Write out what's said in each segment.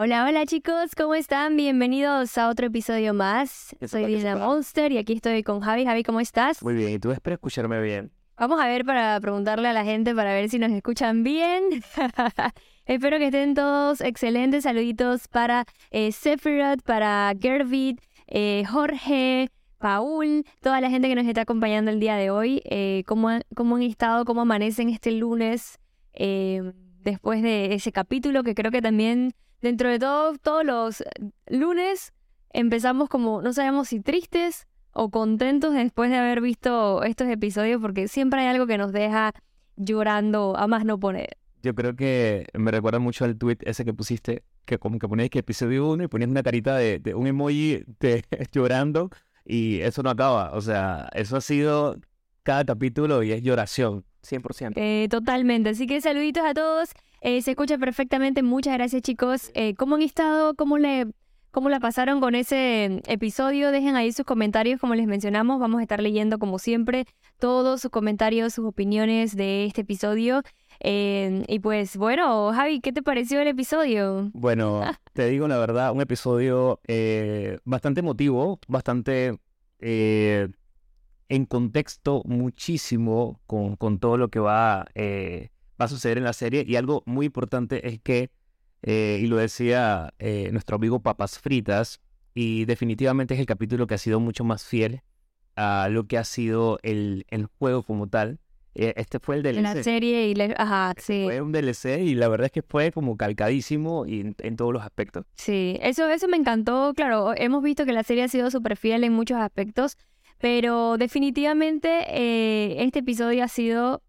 Hola, hola chicos, ¿cómo están? Bienvenidos a otro episodio más. ¿Qué Soy Dina? Monster y aquí estoy con Javi. Javi, ¿cómo estás? Muy bien, y tú espero escucharme bien. Vamos a ver para preguntarle a la gente para ver si nos escuchan bien. Espero que estén todos excelentes. Saluditos para eh, Sephiroth, para Gervid, eh, Jorge, Paul, toda la gente que nos está acompañando el día de hoy. Eh, ¿cómo, han- ¿Cómo han estado? ¿Cómo amanecen este lunes? eh, después de ese capítulo que creo que también, dentro de todo, todos los lunes empezamos como, no sabemos si tristes o contentos después de haber visto estos episodios, porque siempre hay algo que nos deja llorando a más no poner. Yo creo que me recuerda mucho al tweet ese que pusiste, que como que ponías que episodio 1 y ponías una carita de, de un emoji de llorando y eso no acaba. O sea, eso ha sido cada capítulo y es lloración, 100%. Eh, totalmente. Así que saluditos a todos. Eh, se escucha perfectamente. Muchas gracias, chicos. Eh, ¿Cómo han estado? ¿Cómo le, cómo la pasaron con ese episodio? Dejen ahí sus comentarios, como les mencionamos. Vamos a estar leyendo, como siempre, todos sus comentarios, sus opiniones de este episodio. Eh, y pues, bueno, Javi, ¿qué te pareció el episodio? Bueno, te digo la verdad, un episodio eh, bastante emotivo, bastante eh, en contexto muchísimo con, con todo lo que va, eh, va a suceder en la serie. Y algo muy importante es que, eh, y lo decía eh, nuestro amigo Papas Fritas, y definitivamente es el capítulo que ha sido mucho más fiel a lo que ha sido el, el juego como tal. Eh, este fue el En la DLC. serie y le... Ajá, sí. Fue un DLC y la verdad es que fue como calcadísimo y en, en todos los aspectos. Sí, eso, eso me encantó. Claro, hemos visto que la serie ha sido súper fiel en muchos aspectos, pero definitivamente eh, este episodio ha sido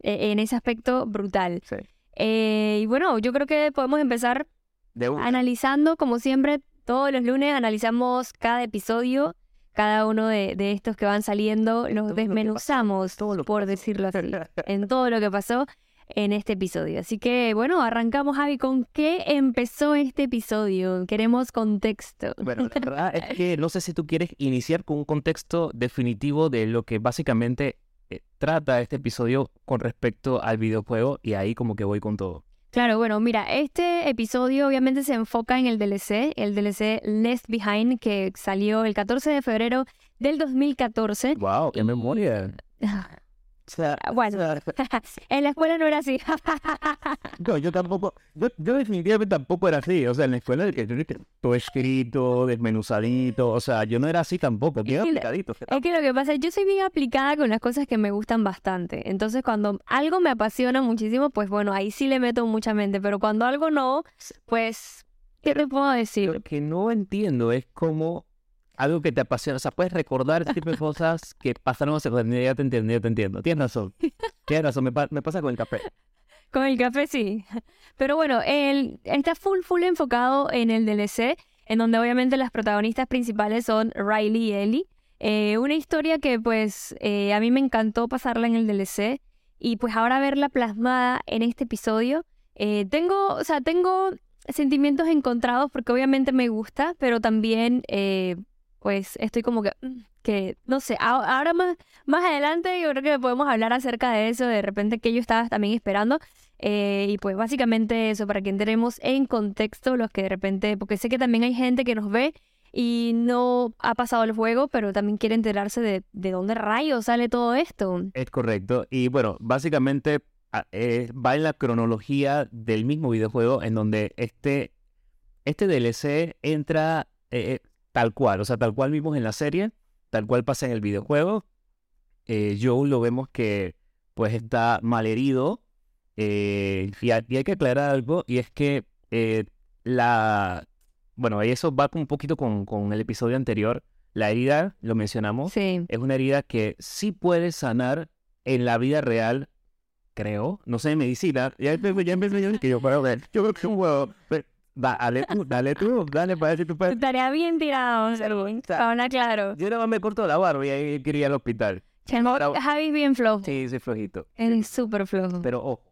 eh, en ese aspecto brutal. Sí. Eh, y bueno, yo creo que podemos empezar De analizando, como siempre, todos los lunes analizamos cada episodio, cada uno de, de estos que van saliendo, los Todo lo desmenuzamos, todo lo que por decirlo así en todo lo que pasó en este episodio. Así que bueno, arrancamos Javi con qué empezó este episodio. Queremos contexto. Bueno, la verdad es que no sé si tú quieres iniciar con un contexto definitivo de lo que básicamente eh, trata este episodio con respecto al videojuego y ahí como que voy con todo. Claro, bueno, mira, este episodio obviamente se enfoca en el DLC, el DLC Left Behind que salió el 14 de febrero del 2014. ¡Wow! ¡Qué memoria! Sea, Bueno. en la escuela no era así. no, yo tampoco, yo, yo definitivamente tampoco era así. O sea, en la escuela que yo todo escrito, desmenuzadito. O sea, yo no era así tampoco, bien Es que la- aplicadito. Es que lo que pasa es yo soy bien aplicada con las cosas que me gustan bastante. Entonces, cuando algo me apasiona muchísimo, pues bueno, ahí sí le meto mucha mente. Pero cuando algo no, pues, ¿qué te puedo decir? Lo que no entiendo es cómo algo que te apasiona, o sea, puedes recordar este tipo de cosas que pasaron hace ya te entiendo, ya te entiendo. Tienes razón. Tienes razón, me, pa- me pasa con el café. Con el café sí. Pero bueno, él está full, full enfocado en el DLC, en donde obviamente las protagonistas principales son Riley y Ellie. Eh, una historia que pues eh, a mí me encantó pasarla en el DLC y pues ahora verla plasmada en este episodio. eh, tengo, o sea, tengo sentimientos encontrados porque obviamente me gusta, pero también pues estoy como que, mm, que no sé, ahora más, más adelante yo creo que podemos hablar acerca de eso, de repente que yo estaba también esperando. Eh, y pues básicamente eso, para que entremos en contexto los que de repente, porque sé que también hay gente que nos ve y no ha pasado el juego, pero también quiere enterarse de, de dónde rayos sale todo esto. Es correcto. Y bueno, básicamente a- eh, va en la cronología del mismo videojuego en donde este, este DLC entra eh, tal cual, o sea, tal cual vimos en la serie, tal cual pasa en el videojuego. Eh, Joel lo vemos que pues está malherido. eh, y, ha- y hay que aclarar algo, y es que eh, la... Bueno, y eso va un poquito con, con el episodio anterior. La herida, lo mencionamos, Sí. es una herida que sí puede sanar en la vida real, creo. No sé, en medicina. Ya empecé, ya empecé, yo que yo puedo ver. Yo Dale tú, dale tú, dale para si tú puedes. Estaría bien tirado, Paula, claro. Yo nada más me corto la barba y ahí quería ir al hospital. Bravo. Javi es bien flojo. Sí, soy flojito. Eres súper flojo. Pero ojo,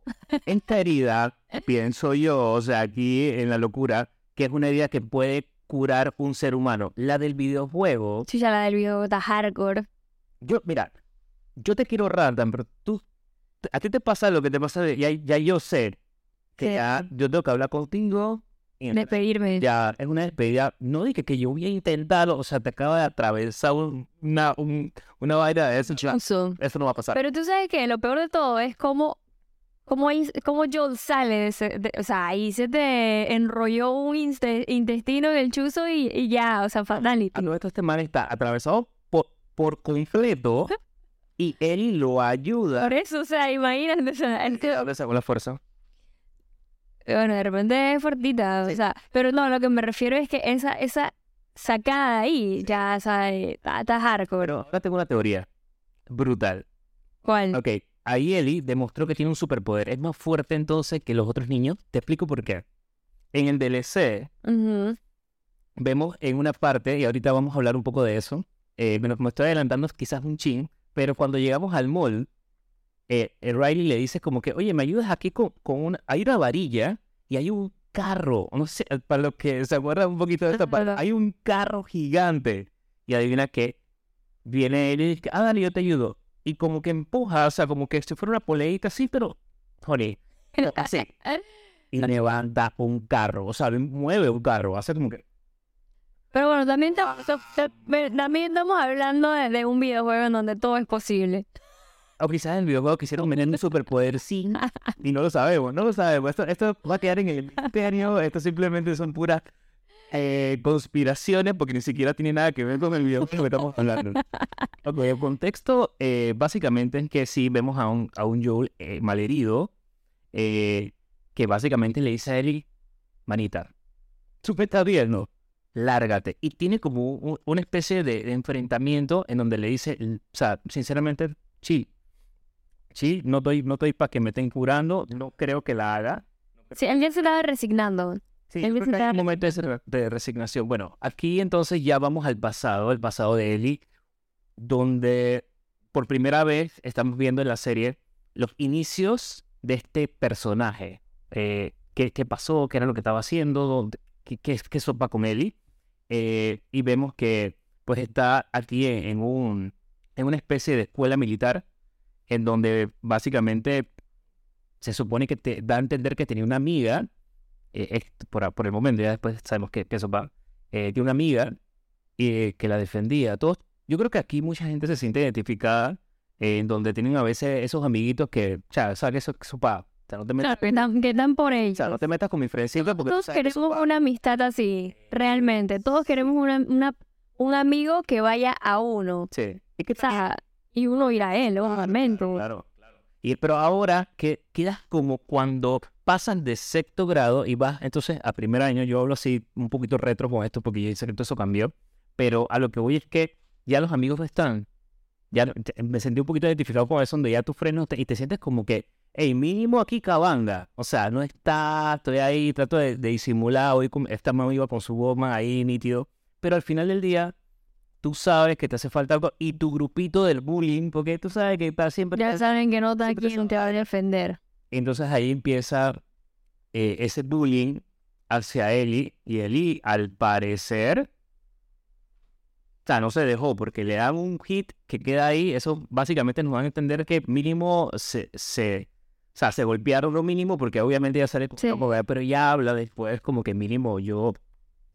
esta herida, pienso yo, o sea, aquí en la locura, que es una herida que puede curar un ser humano. La del videojuego, Chucha, la del video está hardcore. yo, mira, yo te quiero random, pero tú, a ti te pasa lo que te pasa, ya, ya yo sé que Sí. ya yo tengo que hablar contigo Despedirme. Ya, es una despedida. No dije que yo voy a intentarlo, o sea, te acaba de atravesar un- una, un- una vaina de eso. Eso. Eso no va a pasar. Pero tú sabes que lo peor de todo es cómo, cómo, cómo Joel sale de ese... de- o sea, ahí se te enrolló un inste- intestino en el chuzo y, y ya, o sea, A fatality. todo esto, este man está atravesado por, por completo y él lo ayuda. Por eso, o sea, imagínate, o sea, el ¿De que- dónde sacó la fuerza? Bueno, de repente es fortita, Sí. o sea, pero no, lo que me refiero es que esa, esa sacada ahí, ya, o sea, eh, está, está hardcore. Ahora tengo una teoría brutal. ¿Cuál? Ok, ahí Ellie demostró que tiene un superpoder. Es más fuerte entonces que los otros niños. Te explico por qué. En el DLC vemos en una parte, y ahorita vamos a hablar un poco de eso, eh, bueno, me estoy adelantando quizás un chin, pero cuando llegamos al mall, eh, Riley le dice como que, oye, ¿me ayudas aquí con, con una... Hay una varilla y hay un carro, no sé, para los que se acuerdan un poquito de esta parte, hay un carro gigante. Y adivina qué, viene él y dice, ah, dale, yo te ayudo. Y como que empuja, o sea, como que si fuera una poleita así, pero, honey, así. Y levanta un carro, o sea, mueve un carro, hace como que... Pero bueno, también, tam- tam- tam- también estamos hablando de, de un videojuego en donde todo es posible. O quizás en el videojuego quisieron meter un superpoder sí y no lo sabemos, no lo sabemos. Esto, esto va a quedar en el misterio, esto simplemente son puras eh, conspiraciones porque ni siquiera tiene nada que ver con el videojuego que estamos hablando. Ok, el contexto eh, básicamente es que sí vemos a un, a un Joel eh, malherido eh, que básicamente le dice a Ellie, manita, me estás viendo, lárgate. Y tiene como un- una especie de, de enfrentamiento en donde le dice, o sea, sinceramente, sí, sí, no estoy, no estoy para que me estén curando, no creo que la haga. Sí, él ya se estaba resignando. Sí, Él necesita- un momento de, re- de resignación. Bueno, aquí entonces ya vamos al pasado, el pasado de Ellie, donde por primera vez estamos viendo en la serie los inicios de este personaje. Eh, ¿qué, qué pasó? ¿Qué era lo que estaba haciendo? ¿Dónde- ¿Qué, qué, qué sopa con Ellie? Eh, y vemos que pues está aquí en, en un, en una especie de escuela militar en donde básicamente se supone que te da a entender que tenía una amiga eh, es- por, por el momento, ya después sabemos que, que eso va, eh, tiene una amiga eh, que la defendía. Todos, yo creo que aquí mucha gente se siente identificada eh, en donde tienen a veces esos amiguitos que, o sea, sabes que eso, eso pa, o sea, no te metas, Claro, que están por o ellos. sea, no te metas con mi friendship porque Todos eso queremos una amistad así, realmente. Todos queremos una, una, un amigo que vaya a uno. Sí. Y que O sea, y uno ir a él, obviamente. Claro, claro. Y, pero ahora que quedas como cuando pasan de sexto grado y vas entonces a primer año, yo hablo así un poquito retro con esto porque yo sé que todo eso cambió, pero a lo que voy es que ya los amigos están. Ya te- me sentí un poquito identificado con eso, donde ya tus frenos te- y te sientes como que, hey, mínimo aquí cabanga. O sea, no está, estoy ahí, trato de, de disimular, hoy esta mamá iba con su goma ahí nítido, pero al final del día tú sabes que te hace falta algo y tu grupito del bullying, porque tú sabes que para siempre... Ya saben que no está aquí, te va a defender. Entonces ahí empieza eh, ese bullying hacia Eli y Eli al parecer, o sea, no se dejó porque le dan un hit que queda ahí, eso básicamente nos van a entender que mínimo se, se, o sea, se golpearon lo mínimo porque obviamente ya sale, Sí. como, pero ya habla después como que mínimo yo...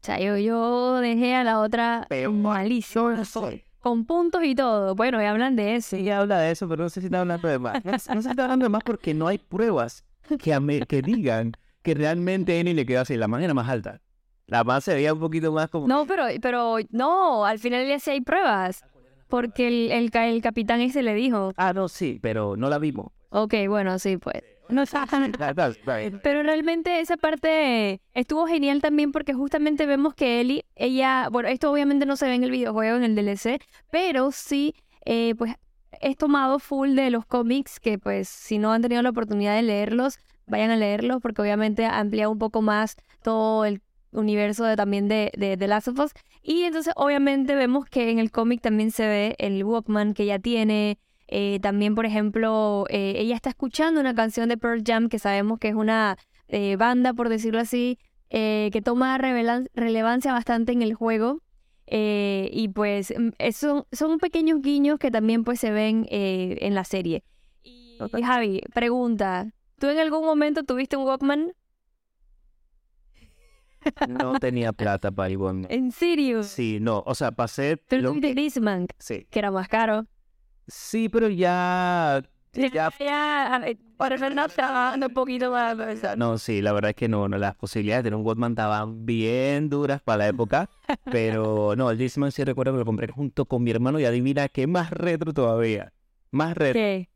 O sea, yo, yo dejé a la otra malísima. Con puntos y todo. Bueno, y hablan de eso. Sí, habla de eso, pero no sé si está hablando de más. No, no sé si está hablando de más porque no hay pruebas que, ame- que digan que realmente Eni le quedó así, la manera más alta. La más se veía un poquito más como... No, pero, pero no, al final ya sí hay pruebas. Porque el, el, el capitán ese le dijo. Ah, no, sí, pero no la vimos. Ok, bueno, sí, pues. No. Pero realmente esa parte estuvo genial también porque justamente vemos que Ellie, ella, bueno, esto obviamente no se ve en el videojuego, en el DLC, pero sí, eh, pues es tomado full de los cómics que pues si no han tenido la oportunidad de leerlos, vayan a leerlos porque obviamente amplía un poco más todo el universo de, también de, de The Last of Us. Y entonces obviamente vemos que en el cómic también se ve el Walkman que ella tiene, eh, también, por ejemplo, eh, ella está escuchando una canción de Pearl Jam, que sabemos que es una eh, banda, por decirlo así, eh, que toma relevancia bastante en el juego. eh, y pues mm, eso, son pequeños guiños que también pues se ven eh, en la serie. Y. Javi, pregunta, ¿tú en algún momento tuviste un Walkman? no tenía plata para el Walkman. ¿En serio? Sí, no, o sea, pasé... Pero lo- tuviste Discman, Sí, que era más caro. Sí, pero ya... Ya, ya, eh, para Fernando estaba un poquito más. no, sí, la verdad es que no, no, las posibilidades de tener un Walkman estaban bien duras para la época, pero no, el Discman sí recuerdo que lo compré junto con mi hermano y adivina qué más retro todavía, más retro. ¿Qué?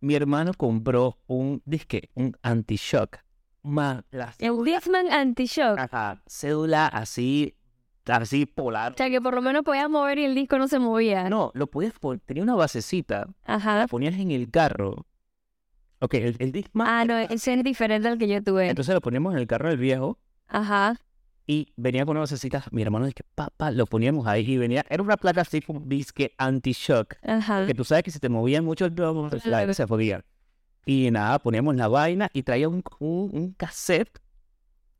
Mi hermano compró un disque, un anti-shock, más las El Discman Anti-Shock. Ajá, cédula así, así polar. O sea, que por lo menos podías mover y el disco no se movía. No, lo podías poner, tenía una basecita, Ajá. la ponías en el carro. Ok, el, el Discman. Ah, no, ese es diferente al que yo tuve. Entonces lo poníamos en el carro del viejo Ajá. y venía con una basecita. Mi hermano dice, papá, lo poníamos ahí y venía. Era una placa así como disque anti-shock. Ajá. Que tú sabes que si te movían mucho el la- Claro. se podía. Y nada, poníamos la vaina y traía un, un, un cassette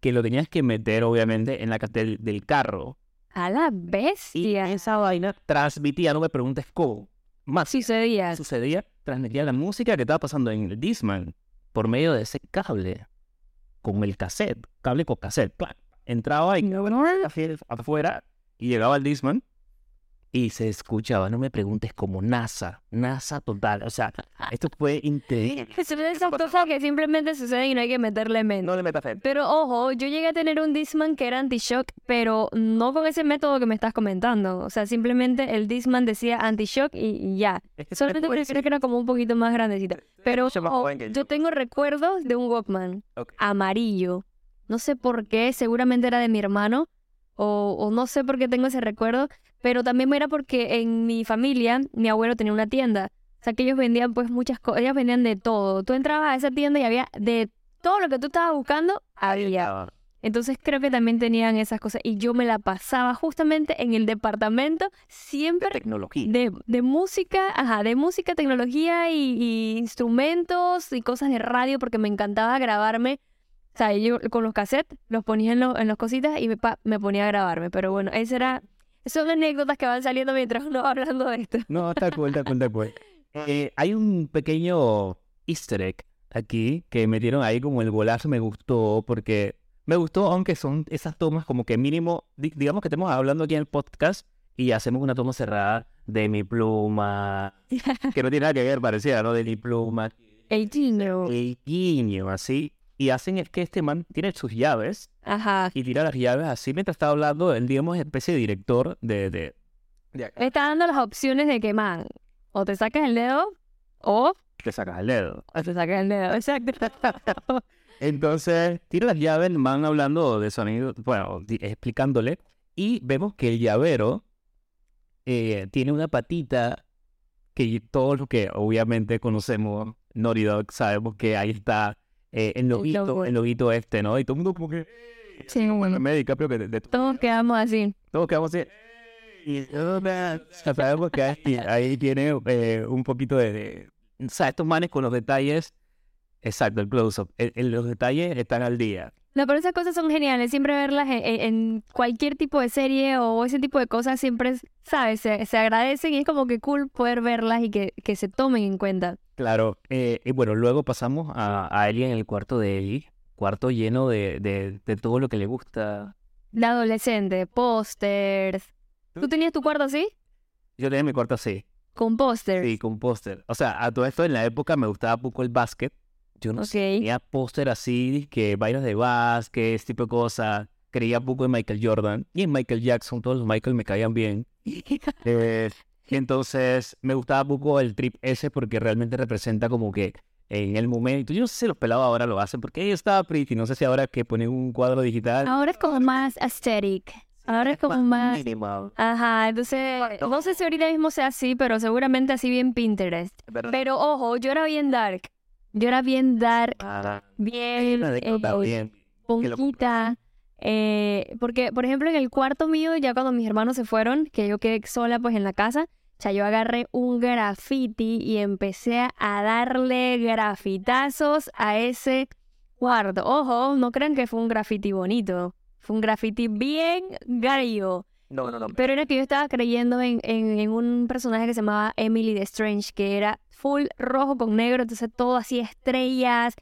que lo tenías que meter, obviamente, en la ca- del, carro. A la Y bestia. esa vaina transmitía, no me preguntes cómo. Más Sucedía. sucedía, transmitía la música que estaba pasando en el Discman por medio de ese cable, con el cassette, cable con cassette. Entraba y afuera y llegaba al Discman y se escuchaba, no me preguntes, como NASA, NASA total. O sea, esto fue increíble. Son esas cosas que simplemente suceden y no hay que meterle mente. No le metas fe. Pero ojo, yo llegué a tener un Discman que era anti-shock, pero no con ese método que me estás comentando. O sea, simplemente el Discman decía anti-shock y, y ya. Es que Solamente creo que era como un poquito más grandecita. Pero ojo, yo. tengo recuerdos de un Walkman amarillo. No sé por qué, seguramente era de mi hermano. O, o no sé por qué tengo ese recuerdo, pero también era porque en mi familia mi abuelo tenía una tienda. O sea, que ellos vendían pues muchas cosas, ellos vendían de todo. Tú entrabas a esa tienda y había de todo lo que tú estabas buscando, había. Entonces creo que también tenían esas cosas. Y yo me la pasaba justamente en el departamento, siempre Tecnología. de, de música, ajá, de música, tecnología y, y instrumentos y cosas de radio, porque me encantaba grabarme. O sea, yo con los cassettes los ponía en, lo- en las cositas y me, pa- me ponía a grabarme. Pero bueno, esa era, son anécdotas que van saliendo mientras uno va hablando de esto. No, está cool, está cool, está cool. Eh, hay un pequeño easter egg aquí que metieron ahí como el golazo me gustó porque me gustó aunque son esas tomas como que mínimo, di- digamos que estamos hablando aquí en el podcast y hacemos una toma cerrada de mi pluma, que no tiene nada que ver, parecía, ¿no? De mi pluma, El chino. el guiño, así. Y hacen es que este man tiene sus llaves Ajá. y tira las llaves así mientras está hablando, él digamos es especie de director de... de, de acá. Está dando las opciones de que, man, o te sacas el dedo o, Te sacas el dedo. o te sacas el dedo. Exacto. Entonces, tira las llaves, van hablando de sonido, bueno, explicándole, y vemos que el llavero eh, tiene una patita que todos los que obviamente conocemos Naughty Dog sabemos que ahí está eh, el loguito, el loguito este, ¿no? Y todo el mundo como que... Sí, bueno. pero que de, de- Todos quedamos así. todos quedamos así. Y sabemos que ahí, tiene eh, un poquito de, de- O sea, estos manes con los detalles... Exacto, el close-up. Los detalles están al día. No, pero esas cosas son geniales. Siempre verlas en, cualquier tipo de serie o ese tipo de cosas siempre, es- ¿sabes? Se, se agradecen y es como que cool poder verlas y que, que se tomen en cuenta. Claro, eh, y bueno, luego pasamos a, a Ellie en el cuarto de Ellie, cuarto lleno de, de, de todo lo que le gusta. De adolescente, pósters. ¿Tú tenías tu cuarto así? Yo tenía mi cuarto así, Con pósters. sí, con póster. O sea, a todo esto en la época me gustaba poco el básquet. Yo no sé, Ok. tenía póster así, que vainas de básquet, tipo de cosas. Creía poco en Michael Jordan y en Michael Jackson, todos los Michael me caían bien. Eh, entonces, me gustaba poco el trip ese porque realmente representa como que en el momento, yo no sé si los pelados ahora lo hacen porque ellos estaba pretty, no sé si ahora que ponen un cuadro digital. Ahora es como más aesthetic. Ahora es como más... minimal, Ajá, entonces, no sé si ahorita mismo sea así, pero seguramente así bien Pinterest. Pero ojo, yo era bien dark. Yo era bien dark, bien eh, ponquita. Eh, porque, por ejemplo, en el cuarto mío, ya cuando mis hermanos se fueron, que yo quedé sola pues en la casa, o sea, yo agarré un graffiti y empecé a darle grafitazos a ese cuarto. Ojo, no crean que fue un graffiti bonito. Fue un graffiti bien gallo. No, no, no. Pero era que yo estaba creyendo en, en, en un personaje que se llamaba Emily the Strange, que era full rojo con negro, entonces todo así estrellas,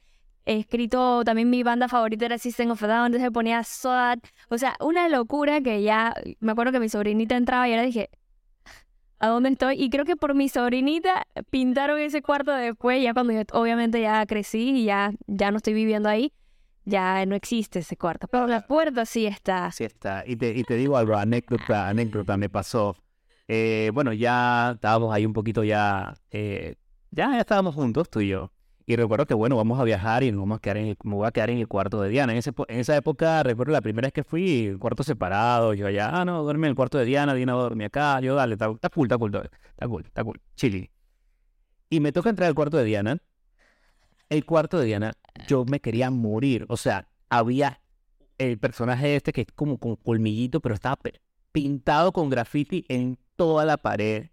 escrito también mi banda favorita era System of a Down, entonces ponía SWAT, o sea, una locura que ya, me acuerdo que mi sobrinita entraba y ahora dije, ¿a dónde estoy? Y creo que por mi sobrinita pintaron ese cuarto después, ya cuando yo obviamente ya crecí y ya, ya no estoy viviendo ahí, ya no existe ese cuarto, pero la puerta sí está. Sí está, y te, y te digo algo, anécdota, anécdota me pasó. Eh, bueno, ya estábamos ahí un poquito ya, eh, ya, ya estábamos juntos, tú y yo. Y recuerdo que, bueno, vamos a viajar y nos vamos a quedar en el- me voy a quedar en el cuarto de Diana. En, ese, en esa época, recuerdo la primera vez que fui, cuarto separado. Yo allá, ah, no, duerme en el cuarto de Diana, Diana dormir acá. Yo, dale, está, está cool, está cool, está cool, está cool, chili. Y me toca entrar al cuarto de Diana. El cuarto de Diana, yo me quería morir. O sea, había el personaje este que es como con colmillito, pero estaba pintado con graffiti en toda la pared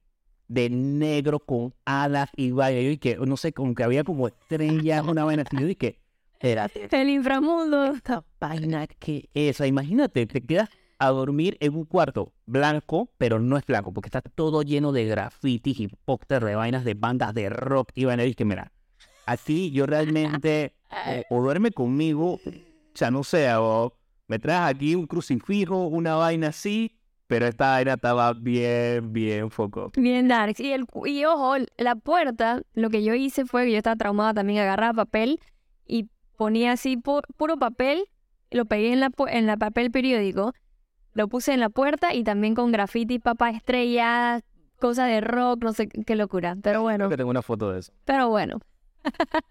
de negro con alas y vaina. Yo dije, no sé, como que había como estrellas, una vaina así. Yo dije, espérate, El inframundo. esta vaina que es. O sea, imagínate, te quedas a dormir en un cuarto blanco, pero no es blanco, porque está todo lleno de grafitis y póster de vainas de bandas de rock y vaina. Y dije, mira, así yo realmente, o, o duerme conmigo, o sea, no sé, o me traes aquí un crucifijo, una vaina así, pero esta vaina estaba bien, bien foco. Bien darks. Y, el, y ojo, la puerta, lo que yo hice fue que yo estaba traumada también, agarraba papel y ponía así pu- puro papel, lo pegué en la, pu- en la papel periódico, lo puse en la puerta y también con graffiti, papa estrella, cosas de rock, no sé qué locura. Pero bueno, Creo que tengo una foto de eso. pero bueno.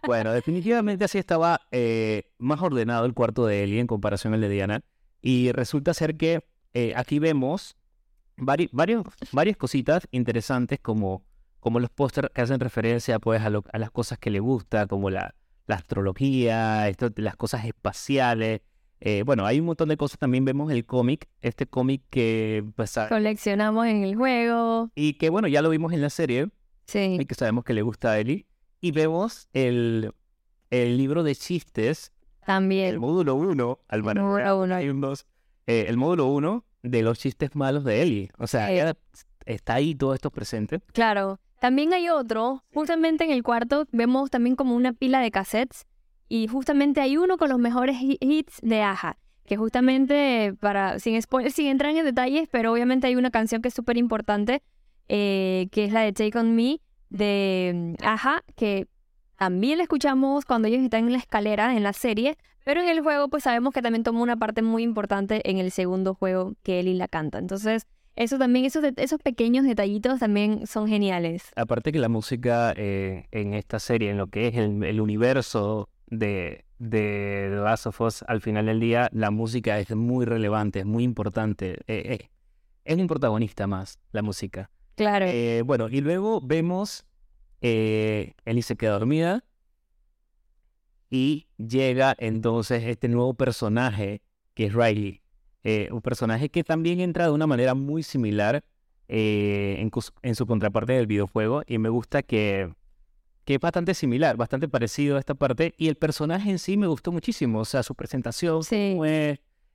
Bueno, definitivamente así estaba eh, más ordenado el cuarto de Ellie en comparación al de Diana. Y resulta ser que eh, aquí vemos vari- varios, varias cositas interesantes como, como los pósters que hacen referencia pues, a, lo- a las cosas que le gusta, como la, la astrología, esto, las cosas espaciales. Eh, bueno, hay un montón de cosas. También vemos el cómic, este cómic que... Pues, a- Coleccionamos en el juego. y que bueno, ya lo vimos en la serie Sí. y que sabemos que le gusta a Ellie. Y vemos el, el libro de chistes, el También. módulo 1, al un dos, eh, el módulo 1 de los chistes malos de Ellie. O sea, ya está ahí todo esto presente. Claro. También hay otro, justamente en el cuarto vemos también como una pila de cassettes y justamente hay uno con los mejores hi- hits de Aja, que justamente para, sin sin entrar en detalles, pero obviamente hay una canción que es súper importante, eh, que es la de Take On Me de mm, Aja, que también la escuchamos cuando ellos están en la escalera en la serie, pero en el juego pues sabemos que también toma una parte muy importante en el segundo juego que Ellie la canta. Entonces, eso también, esos, esos pequeños detallitos también son geniales. Aparte que la música eh, en esta serie, en lo que es el, el universo de, de The Last of Us, al final del día, la música es muy relevante, es muy importante. eh, eh, es un protagonista más, la música. Claro. Eh, bueno, y luego vemos, eh, Ellie se queda dormida y llega entonces este nuevo personaje que es Riley. Eh, un personaje que también entra de una manera muy similar eh, en, su contraparte del videojuego y me gusta que, que es bastante similar, bastante parecido a esta parte y el personaje en sí me gustó muchísimo, o sea, su presentación, Sí.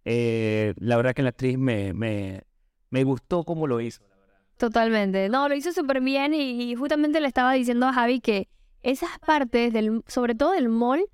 eh, la verdad que la actriz me, me, me gustó cómo lo hizo. Totalmente. No, lo hizo súper bien y, y justamente le estaba diciendo a Javi que esas partes, del, sobre todo del mall,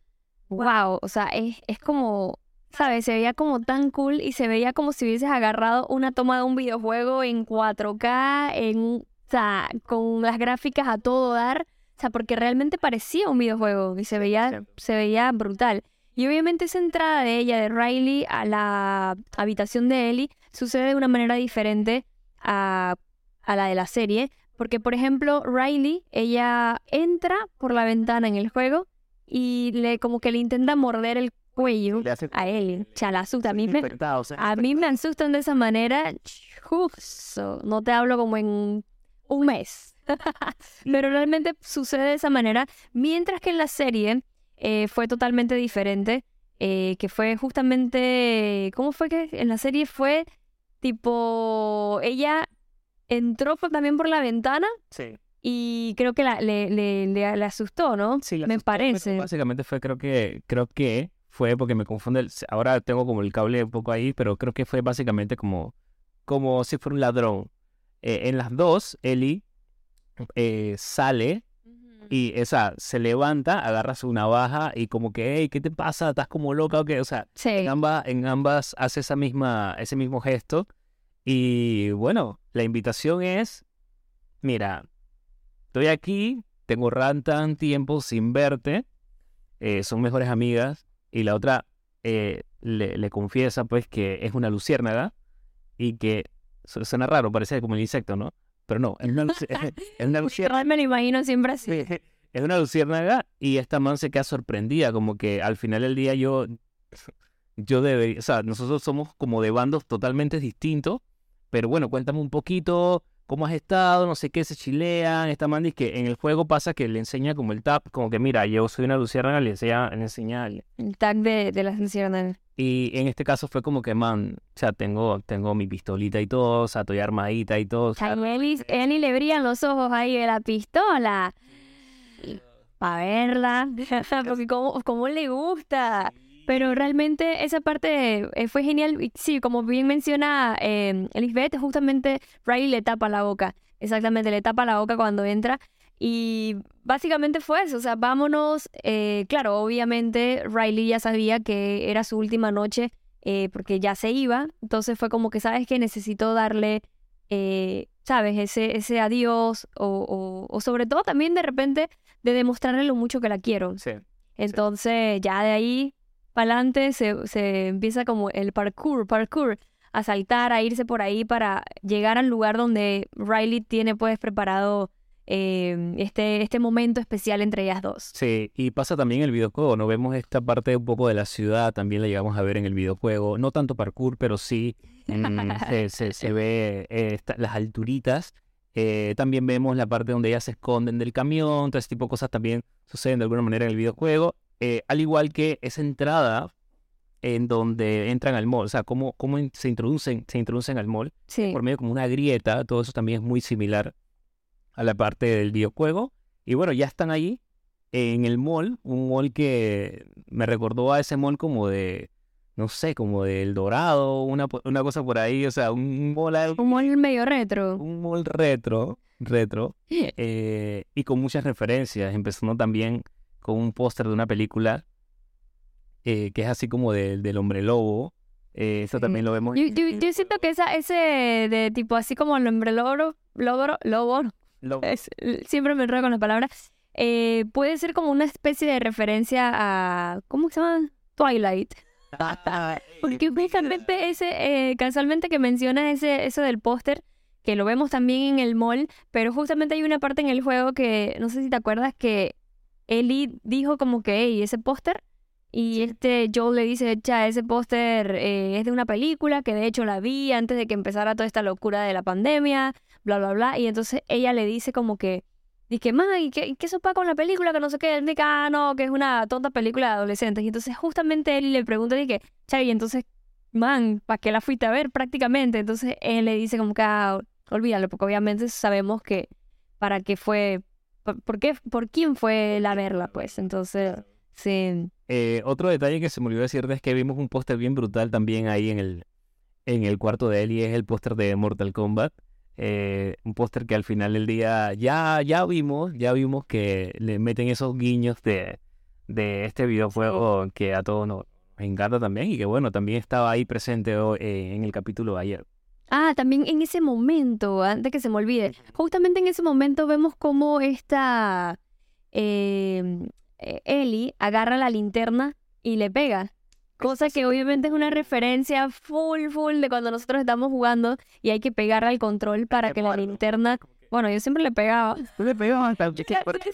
wow, o sea, es, es como, ¿sabes? Se veía como tan cool y se veía como si hubieses agarrado una toma de un videojuego en 4K, en, o sea, con las gráficas a todo dar, o sea, porque realmente parecía un videojuego y se veía, se veía brutal. Y obviamente esa entrada de ella, de Riley, a la habitación de Ellie, sucede de una manera diferente a, a la de la serie. Porque, por ejemplo, Riley, ella entra por la ventana en el juego y le como que le intenta morder el cuello hace a Ellie. O sea, la asusta. A mí me, infectado, o sea, a mí me asustan de esa manera. Justo. No te hablo como en un mes. Pero realmente sucede de esa manera. Mientras que en la serie eh, fue totalmente diferente. eh, que fue justamente. ¿Cómo fue que en la serie fue tipo. Ella entró por- también por la ventana Sí. y creo que la- le, le, le- le asustó, ¿no? Sí, la Me asustó, pero parece. Básicamente fue, creo que, creo que fue porque me confunde. el- ahora tengo como el cable un poco ahí, pero creo que fue básicamente como, como si fuera un ladrón. Eh, en las dos, Ellie eh, sale Y esa se levanta, agarra su navaja y como que, hey, ¿qué te pasa? ¿Estás como loca o qué? O sea, Sí. en ambas, en ambas hace esa misma, ese mismo gesto. Y bueno, la invitación es, mira, estoy aquí, tengo tan tiempo sin verte, eh, son mejores amigas, y la otra eh, le, le confiesa pues que es una luciérnaga y que su- suena raro, parece como un insecto, ¿no? Pero no, es una, es una luciérnaga. Me lo imagino siempre así. Sí, Es una luciérnaga y esta man se queda sorprendida, como que al final del día yo, yo debería, o sea, nosotros somos como de bandos totalmente distintos, pero bueno, cuéntame un poquito cómo has estado, no sé qué, se chilean, esta man dice que en el juego pasa que le enseña como el tap, como que mira, yo soy una luciérnaga, le enseña, le enseña, El tag de, de las luciérnagas. y en este caso fue como que, man, o sea, tengo, tengo mi pistolita y todo, o sea, estoy armadita y todo, o sea, A Eli, Eli le brillan los ojos ahí de la pistola. Para verla. Porque como, como le gusta. Pero realmente esa parte eh, fue genial. Y sí, como bien menciona eh, Elizabeth, justamente Riley le tapa la boca. Exactamente, le tapa la boca cuando entra. Y básicamente fue eso. O sea, vámonos. eh, claro, obviamente Riley ya sabía que era su última noche eh, porque ya se iba. Entonces fue como que, ¿sabes que Necesito darle, eh, ¿sabes? Ese, ese adiós. O, o, o sobre todo también de repente de demostrarle lo mucho que la quiero. sí. Entonces, ya de ahí para adelante se, se empieza como el parkour, parkour, a saltar, a irse por ahí para llegar al lugar donde Riley tiene pues preparado eh, este, este momento especial entre ellas dos. Sí, y pasa también en el videojuego, ¿no? Vemos esta parte un poco de la ciudad, también la llegamos a ver en el videojuego. No tanto parkour, pero sí mm, se, se- se ve eh, esta- las alturitas. Eh, también vemos la parte donde ellas se esconden del camión, todo ese tipo de cosas también suceden de alguna manera en el videojuego. Eh, al igual que esa entrada en donde entran al mall, o sea, cómo, cómo se introducen, se introducen al mall Sí, por medio como una grieta, todo eso también es muy similar a la parte del videojuego. Y bueno, ya están ahí en el mall, un mall que me recordó a ese mall como de, no sé, como del Dorado, una, una cosa por ahí, o sea, un mall, al- un mall medio retro. un mall retro, retro, eh, y con muchas referencias, empezando también con un póster de una película eh, que es así como del del hombre lobo. Eh, eso también lo vemos. Yo, yo, yo siento que esa, ese de tipo así como el hombre lobo, lobo, lobo, es- siempre me enredo con las palabras, eh, puede ser como una especie de referencia a, ¿cómo se llama? Twilight. Porque justamente ese, casualmente que menciona ese, eso del póster, que lo vemos también en el mall, pero justamente hay una parte en el juego que, no sé si te acuerdas, que Ellie dijo como que, hey, ese póster, y este Joel le dice, cha, ese póster eh, es de una película que de hecho la vi antes de que empezara toda esta locura de la pandemia, bla, bla, bla, y entonces ella le dice como que, Dice, ma, ¿y qué, qué sopa con la película? Que no sé qué. Dice, ah, no, que es una tonta película de adolescentes. Y entonces justamente él le pregunta, dice, Chay, entonces, man, ¿para qué la fuiste a ver prácticamente? Entonces él le dice como que, ah, olvídalo, porque obviamente sabemos que para qué fue, por, por qué, por quién fue la verla, pues. Entonces, sí. Eh, otro detalle que se me olvidó decirte es que vimos un póster bien brutal también ahí en el, en el cuarto de él y es el póster de Mortal Kombat. Eh, un póster que al final del día ya, ya vimos, ya vimos que le meten esos guiños de, de este videojuego que a todos nos encanta también y que bueno, también estaba ahí presente hoy, eh, en el capítulo de ayer. Ah, también en ese momento, antes que se me olvide, justamente en ese momento vemos cómo esta eh, eh, Ellie agarra la linterna y le pega. Cosa que obviamente es una referencia full, full de cuando nosotros estamos jugando y hay que pegarle al control para que la linterna... Bueno, yo siempre le pegaba. Tú le pegabas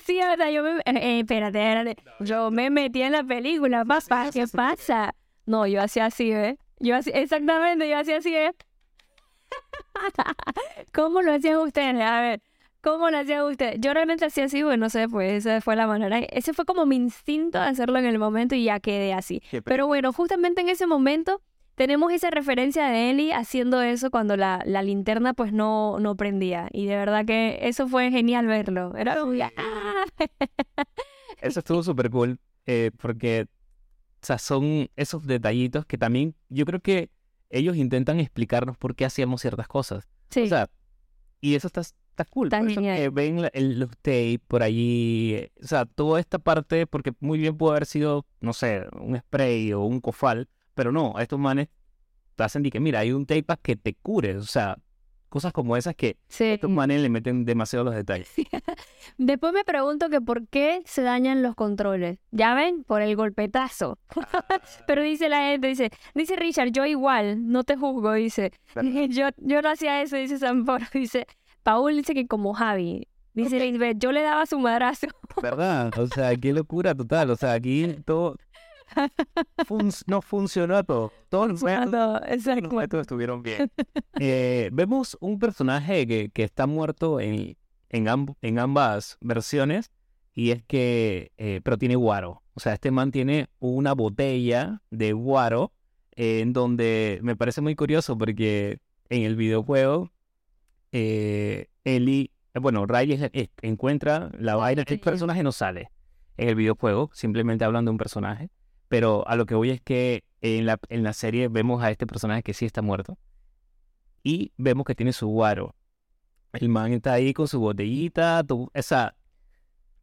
Sí, verdad, yo me... eh, eh, espérate, espérate. Yo me metí en la película, papá, ¿qué pasa? No, yo hacía así, ¿eh? Yo hacía, exactamente, yo hacía así, ¿eh? ¿Cómo lo hacían ustedes? A ver, ¿cómo lo hacían ustedes? Yo realmente hacía así, bueno, no sé, pues esa fue la manera. Ese fue como mi instinto de hacerlo en el momento y ya quedé así. Pero bueno, justamente en ese momento tenemos esa referencia de Ellie haciendo eso cuando la, la linterna pues no, no prendía. Y de verdad que eso fue genial verlo. Era como, ¡ah! Eso estuvo súper cool, eh, porque o sea, son esos detallitos que también yo creo que ellos intentan explicarnos por qué hacíamos ciertas cosas. Sí, O sea, y eso está está cool. Está Por eso genial. que ven la- el- los tapes por allí, o sea, toda esta parte, porque muy bien pudo haber sido, no sé, un spray o un cofal, pero no, estos manes te hacen de que, mira, hay un tape para que te cure, o sea, cosas como esas que Sí. estos manes le meten demasiado los detalles. Después me pregunto que por qué se dañan los controles. ¿Ya ven? Por el golpetazo. Pero dice la gente, dice, dice Richard, yo igual, no te juzgo, dice. Yo, yo no hacía eso, dice Samporo. Dice, Paul dice que como Javi. Dice Lisbeth, yo le daba su madrazo. ¿Verdad? O sea, qué locura total, o sea, aquí todo fun- no funcionó todo. Todos los métodos estuvieron bien. Eh, vemos un personaje que, que está muerto en, en, amb- en ambas versiones y es que, eh, pero tiene guaro. O sea, este man tiene una botella de guaro eh, en donde me parece muy curioso porque en el videojuego eh, bueno, Riley encuentra la vaina, el Riley. personaje no sale en el videojuego, simplemente hablan de un personaje, pero a lo que voy es que en la, en la serie vemos a este personaje que sí está muerto y vemos que tiene su guaro. El man está ahí con su botellita, tu- o sea,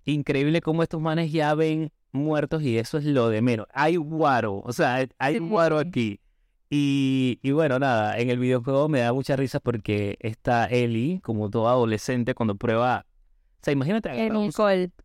increíble cómo estos manes ya ven muertos y eso es lo de menos. Hay guaro, o sea, hay Sí. guaro aquí. Y, y bueno, nada, en el videojuego me da mucha risa porque está Ellie, como toda adolescente, cuando prueba. O sea, imagínate agarrar un,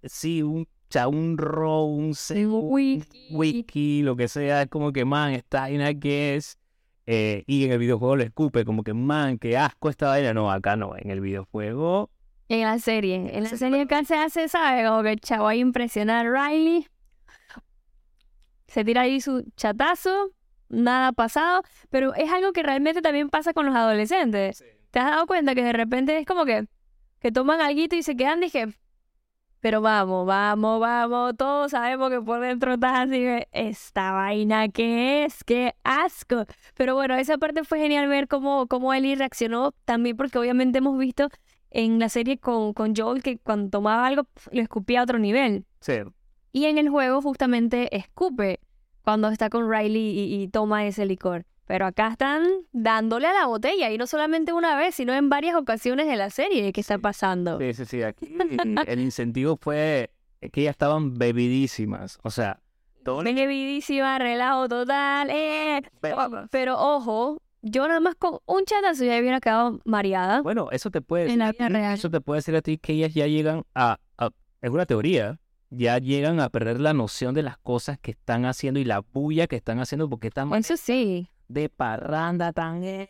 sí, un, un ron, un, ce- Un un whisky, lo que sea, es como que, man, esta vaina que es. Eh, y en el videojuego lo escupe, como que, man, qué asco esta vaina. No, acá no, en el videojuego. En la serie. En la serie acá se hace, ¿sabes? Como que el chavo ahí impresionar a Riley. Se tira ahí su chatazo. Nada ha pasado. Pero es algo que realmente también pasa con los adolescentes. ¿Te has dado cuenta que de repente es como que, que toman algo y se quedan, dije, pero vamos, vamos, vamos, todos sabemos que por dentro estás así, esta vaina que es, qué asco. Pero bueno, esa parte fue genial ver cómo, cómo Ellie reaccionó también, porque obviamente hemos visto en la serie con, con Joel que cuando tomaba algo lo escupía a otro nivel. Sí, Y en el juego justamente escupe cuando está con Riley y, y toma ese licor. Pero acá están dándole a la botella y no solamente una vez, sino en varias ocasiones de la serie que está pasando. sí, sí, sí. Aquí el incentivo fue que ya estaban bebidísimas. O sea, todo Bebidísima, relajo total. eh. Pero ojo, yo nada más con un chatazo ya hubiera quedado mareada. Bueno, eso te puede En la decir, vida real. eso te puede decir a ti que ellas ya llegan a, a- es una teoría, ya llegan a perder la noción de las cosas que están haciendo y la bulla que están haciendo porque están Eso sí, de parranda tan sea,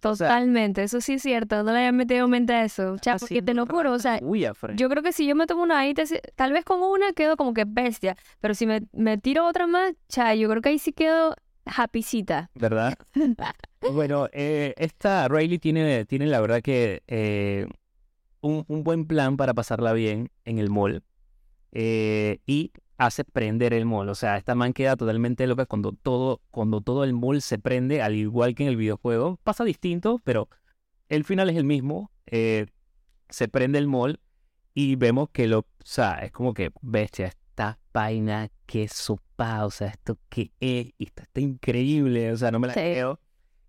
totalmente. Eso sí es cierto. No le había metido mente a eso. Cha, porque haciendo te lo juro, o sea, bulla. Yo creo que si yo me tomo una ahí, tal vez con una quedo como que bestia, pero si me, me tiro otra más, cha, yo creo que ahí sí quedo happycita. ¿verdad? Bueno, eh, esta Riley tiene, tiene la verdad que eh, un, un buen plan para pasarla bien en el mall eh, y hace prender el mall. O sea, esta man queda totalmente loca cuando todo, cuando todo el mall se prende, al igual que en el videojuego. Pasa distinto, pero el final es el mismo. eh, se prende el mall y vemos que lo, o sea, es como que, bestia, esta vaina que sopa, o sea, esto que es, y esto está increíble, o sea, no me la Sí. creo.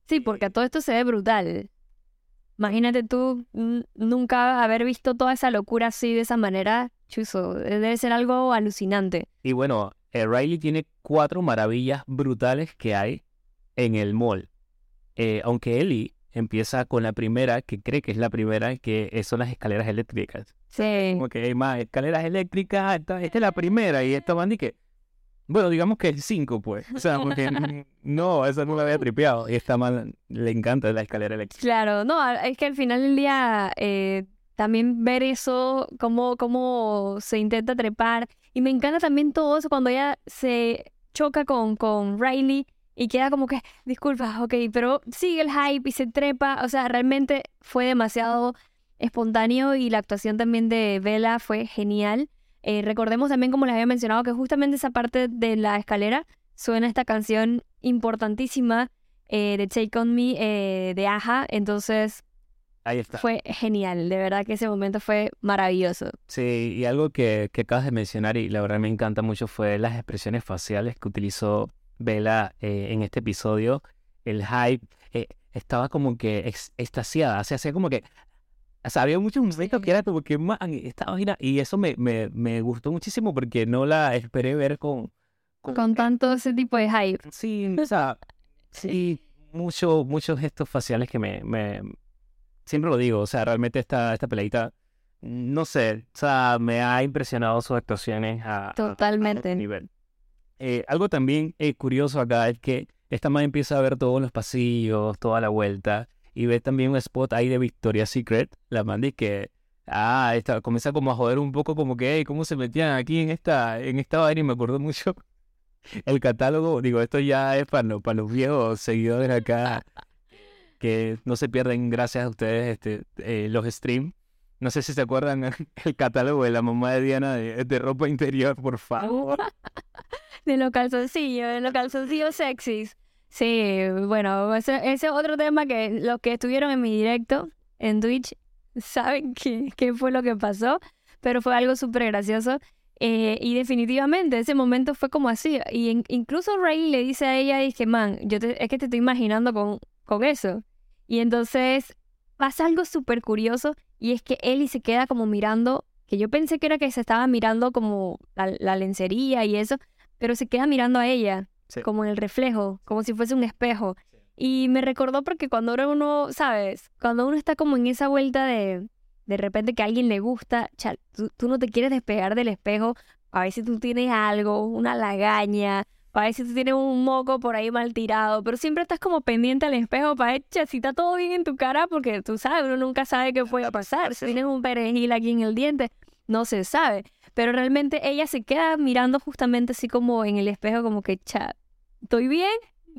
Sí, porque todo esto se ve brutal. Imagínate tú nunca haber visto toda esa locura así de esa manera. Chuzo, debe ser algo alucinante. Y bueno, eh, Riley tiene cuatro maravillas brutales que hay en el mall. Eh, aunque Ellie empieza con la primera, que cree que es la primera, que eh, son las escaleras eléctricas. Sí. Como que hay más escaleras eléctricas, esta, esta es la primera, y esta man que, bueno, digamos que es cinco, pues. O sea, porque no, esa no la había tripeado. Y esta man le encanta la escalera eléctrica. Claro, no, es que al final del día eh, también ver eso, cómo, cómo se intenta trepar. Y me encanta también todo eso cuando ella se choca con, con Riley y queda como que, disculpa, ok, pero sigue el hype y se trepa. O sea, realmente fue demasiado espontáneo y la actuación también de Bella fue genial. Eh, recordemos también, como les había mencionado, que justamente esa parte de la escalera suena esta canción importantísima eh, de Take On Me eh, de Aja. Entonces Ahí está. fue genial. De verdad que ese momento fue maravilloso. Sí, y algo que, que acabas de mencionar y la verdad me encanta mucho fue las expresiones faciales que utilizó Bella eh, en este episodio. El hype estaba como que ex- extasiada, se hacía como que O sea, había muchos momentos que era como que, man, esta vaina, y eso me, me, me gustó muchísimo porque no la esperé ver con... Con, tanto ese tipo de hype. Sí, o sea, sí, mucho, muchos gestos faciales que me, me... Siempre lo digo, o sea, realmente esta, esta peleita, no sé, o sea, me ha impresionado sus actuaciones a... a- a Totalmente. otro nivel. Eh, algo también eh, curioso acá es que esta man empieza a ver todos los pasillos, toda la vuelta, y ve también un spot ahí de Victoria's Secret, la man dice que, ah, esta, comienza como a joder un poco como que, "Ey, ¿cómo se metían aquí en esta, en esta vaina? Y me acuerdo mucho el catálogo, digo, esto ya es para, los- para los viejos seguidores acá, que no se pierden gracias a ustedes este, eh, los streams. No sé si se acuerdan el catálogo de la mamá de Diana de ropa interior, por favor. De los calzoncillos, de los calzoncillos sexys. Sí, bueno, ese, es otro tema que los que estuvieron en mi directo en Twitch saben qué, qué fue lo que pasó, pero fue algo súper gracioso. Eh, y definitivamente ese momento fue como así. Y incluso Ray le dice a ella, dije, man, yo te- es que te estoy imaginando con, con eso. Y entonces pasa algo súper curioso y es que Ellie se queda como mirando, que yo pensé que era que se estaba mirando como la lencería y eso, pero se queda mirando a ella, Sí. como en el reflejo, como si fuese un espejo. Y me recordó porque cuando uno, ¿sabes? Cuando uno está como en esa vuelta de de repente que a alguien le gusta, chal, tú, tú no te quieres despegar del espejo a ver si tú tienes algo, una lagaña, para ver si tú tienes un moco por ahí mal tirado, pero siempre estás como pendiente al espejo para ver si está todo bien en tu cara, porque tú sabes, uno nunca sabe qué puede pasar. Si tienes un perejil aquí en el diente, no se sabe. Pero realmente ella se queda mirando justamente así como en el espejo, como que, cha, ¿estoy bien?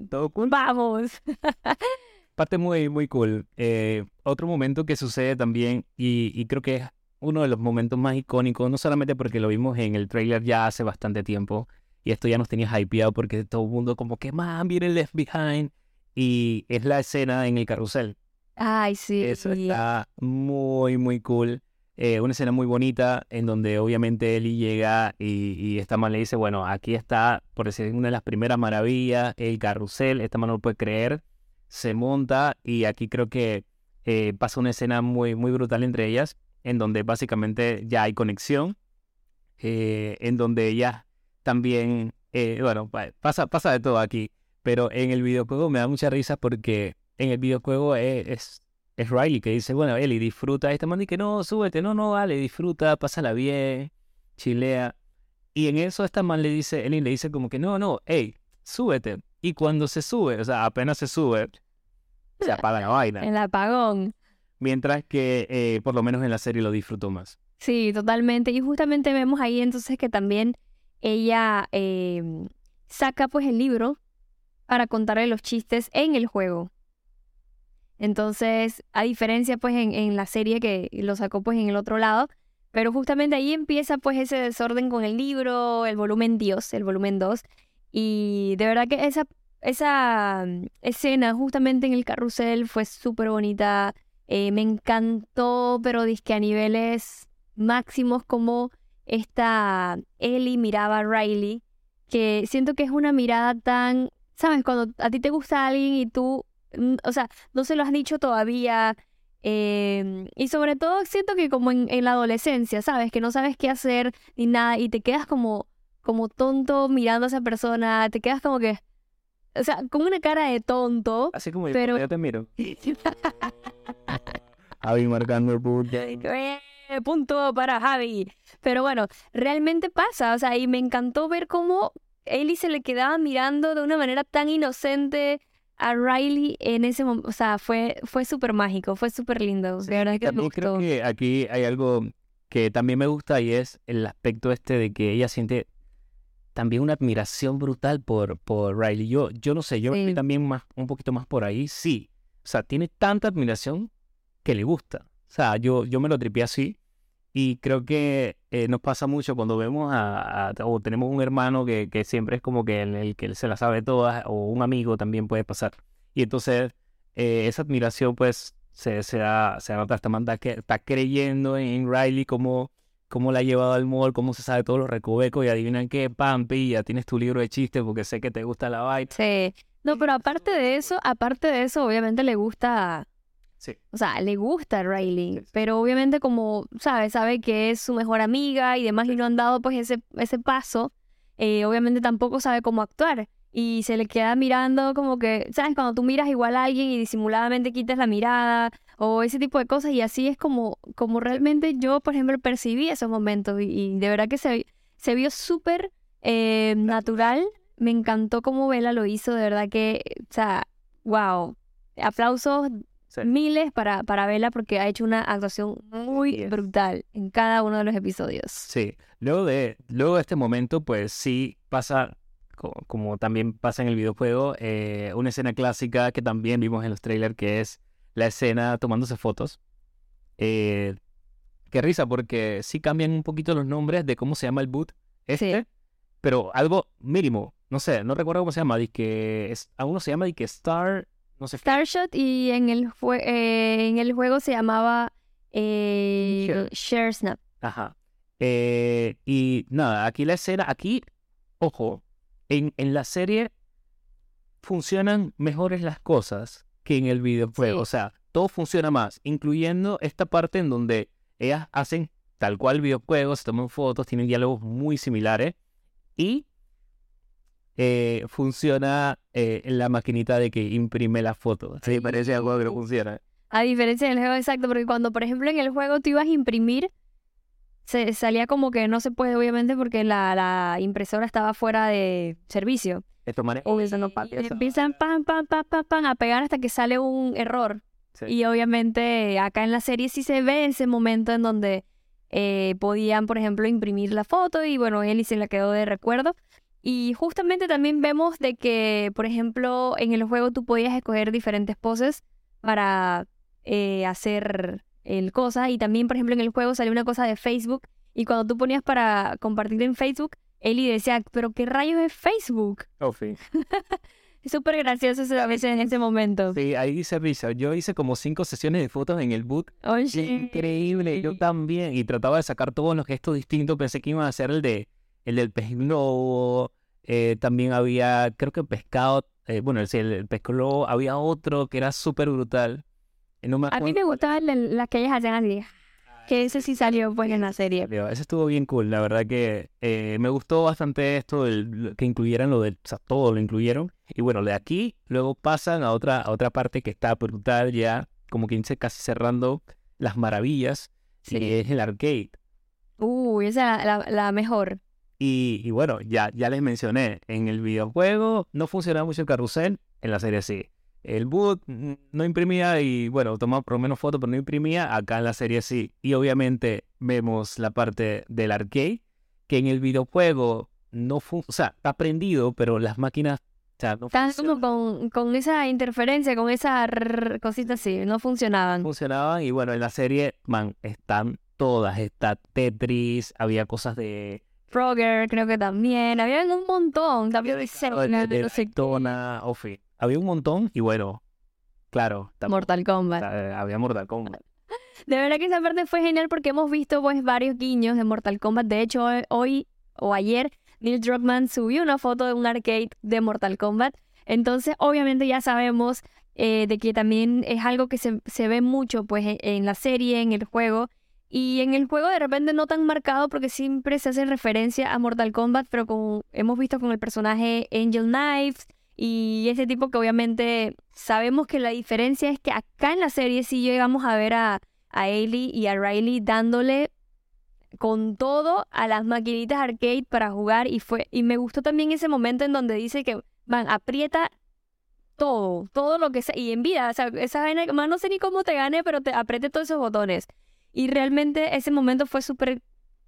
Todo cool. Vamos. Parte muy, muy cool. Eh, otro momento que sucede también, y, y creo que es uno de los momentos más icónicos, no solamente porque lo vimos en el trailer ya hace bastante tiempo, y esto ya nos tenía hypeado porque todo el mundo como que, man, viene Left Behind, y es la escena en el carrusel. Ay, sí. Eso está muy, muy cool. Eh, una escena muy bonita en donde obviamente Ellie llega y, y esta man le dice, bueno, aquí está, por decir una de las primeras maravillas, el carrusel, esta man no lo puede creer, se monta y aquí creo que eh, pasa una escena muy, muy brutal entre ellas, en donde básicamente ya hay conexión, eh, en donde ella también, eh, bueno, pa- pasa, pasa de todo aquí, pero en el videojuego me da mucha risa porque en el videojuego es, es Riley que dice, bueno, Ellie, disfruta, esta man dice que no, súbete, no, no, vale, disfruta, pásala bien, chilea. Y en eso esta man le dice, Ellie le dice como que no, no, hey, súbete. Y cuando se sube, o sea, apenas se sube, se apaga la vaina. El apagón. Mientras que eh, por lo menos en la serie lo disfrutó más. Sí, totalmente. Y justamente vemos ahí entonces que también ella eh, saca pues el libro para contarle los chistes en el juego. Entonces, a diferencia pues en, la serie que lo sacó pues en el otro lado, pero justamente ahí empieza pues ese desorden con el libro, el volumen Dios, el volumen 2. Y de verdad que esa, esa mm, escena justamente en el carrusel fue súper bonita. Eh, me encantó, pero dizque a niveles máximos como esta Ellie miraba a Riley, que siento que es una mirada tan, ¿sabes? Cuando a ti te gusta alguien y tú, o sea, no se lo has dicho todavía. eh, y sobre todo siento que como en, en la adolescencia, ¿sabes? Que no sabes qué hacer ni nada y te quedas como, como tonto mirando a esa persona, te quedas como que, o sea, con una cara de tonto. Así como yo, Pero- yo te miro. Javi marcando el punto. Eh, Punto para Javi. Pero bueno, realmente pasa, o sea, y me encantó ver cómo Ellie se le quedaba mirando de una manera tan inocente a Riley en ese momento. O sea, fue, fue súper mágico, fue súper lindo. De verdad que me También creo gustó. que aquí hay algo que también me gusta y es el aspecto este de que ella siente también una admiración brutal por, por Riley. Yo, yo no sé, yo Sí. también más, un poquito más por ahí, sí. O sea, tiene tanta admiración que le gusta. O sea, yo, yo me lo tripié así y creo que eh, nos pasa mucho cuando vemos a, o tenemos un hermano que, que siempre es como que el, el que se la sabe todas o un amigo también puede pasar. Y entonces eh, esa admiración pues se, se, da, se nota, esta man está, que- está creyendo en Riley cómo, cómo la ha llevado al mall, cómo se sabe todos los recovecos y adivinan qué, pampi, ya tienes tu libro de chistes porque sé que te gusta la vaina. Sí. No, pero aparte de eso, aparte de eso, obviamente le gusta Sí. O sea, le gusta a Riley, Sí, sí. pero obviamente como, ¿sabes? Sabe que es su mejor amiga y demás y no han dado pues ese, ese paso, eh, obviamente tampoco sabe cómo actuar. Y se le queda mirando como que, ¿sabes? Cuando tú miras igual a alguien y disimuladamente quitas la mirada o ese tipo de cosas y así es como, como realmente yo, por ejemplo, percibí esos momentos y, y de verdad que se, se vio súper eh, natural. Me encantó cómo Bella lo hizo, de verdad que, o sea, wow. Aplausos Sí. miles para, para Bella porque ha hecho una actuación muy brutal en cada uno de los episodios. Sí, luego de, luego de este momento, pues sí pasa, co- como, también pasa en el videojuego, eh, una escena clásica que también vimos en los trailers, que es la escena tomándose fotos. Eh, qué risa, porque sí cambian un poquito los nombres de cómo se llama el boot este, pero algo mínimo, no sé, no recuerdo cómo se llama, que es, a uno se llama que Star, no sé, Starshot y en el, eh, en el juego se llamaba eh, Share. Share Snap. Ajá. Eh, y nada, aquí la escena, aquí, ojo, en, en la serie funcionan mejores las cosas que en el videojuego. Sí. O sea, todo funciona más, incluyendo esta parte en donde ellas hacen tal cual videojuegos, se toman fotos, tienen diálogos muy similares y eh, funciona eh, la maquinita de que imprime la foto. Sí, parece algo que no funciona. A diferencia del juego, exacto, porque cuando, por ejemplo, en el juego tú ibas a imprimir, se salía como que no se puede, obviamente, porque la, la impresora estaba fuera de servicio. Esto maneja Y empiezan pam, pam, pam, pam, pam, a pegar hasta que sale un error. Sí. Y obviamente acá en la serie sí se ve ese momento en donde eh, podían, por ejemplo, imprimir la foto y bueno, Ellie se la quedó de recuerdo. Y justamente también vemos de que, por ejemplo, en el juego tú podías escoger diferentes poses para eh, hacer el cosa. Y también, por ejemplo, en el juego salió una cosa de Facebook. Y cuando tú ponías para compartir en Facebook, Ellie decía, pero ¿qué rayos es Facebook? Oh, sí. Es súper gracioso a veces en ese momento. Sí, ahí dice risa. Yo hice como cinco sesiones de fotos en el boot. Oye, Increíble, yo también. Y trataba de sacar todos los gestos distintos. Pensé que iban a ser el de el del pez globo. eh, también había, creo que pescado. eh, bueno, sí, el, el pez globo. Había otro que era súper brutal. Eh, No me a mí me gustaban la- las que ellas hacían así. Que ese sí salió pues en la serie. Ese estuvo bien cool, la verdad que eh, me gustó bastante esto, del- que incluyeran lo del, o sea, todo lo incluyeron. Y bueno, de aquí luego pasan a otra, a otra parte que está brutal ya, como que dice casi cerrando las maravillas, Sí. y es el arcade. Uy, esa es la, la mejor. Y, y bueno, ya, ya les mencioné, en el videojuego no funcionaba mucho el carrusel, en la serie sí. El boot mm, no imprimía y bueno, tomaba por lo menos fotos, pero no imprimía. Acá en la serie sí. Y obviamente vemos la parte del arcade, que en el videojuego no funciona, o sea, está prendido, pero las máquinas, o sea, no Estaban como con, con esa interferencia, con esa cosita así, no funcionaban. funcionaban. Y bueno, en la serie, man, están todas. Está Tetris, había cosas de Frogger creo que también. Había un montón. También de Zelda, de no sé. Había un montón y bueno, claro, tam- Mortal Kombat. eh, había Mortal Kombat. De verdad que esa parte fue genial porque hemos visto pues varios guiños de Mortal Kombat. De hecho, hoy- hoy o ayer Neil Druckmann subió una foto de un arcade de Mortal Kombat. Entonces, obviamente ya sabemos eh, de que también es algo que se, se ve mucho pues en, en la serie, en el juego. Y en el juego de repente no tan marcado porque siempre se hace referencia a Mortal Kombat, pero como hemos visto con el personaje Angel Knives y ese tipo que obviamente sabemos que la diferencia es que acá en la serie sí llegamos a ver a, a Ailey y a Riley dándole con todo a las maquinitas arcade para jugar y fue y me gustó también ese momento en donde dice que van aprieta todo, todo lo que sea y en vida, o sea, esa vaina, más no sé ni cómo te gane, pero te apriete todos esos botones. Y realmente ese momento fue súper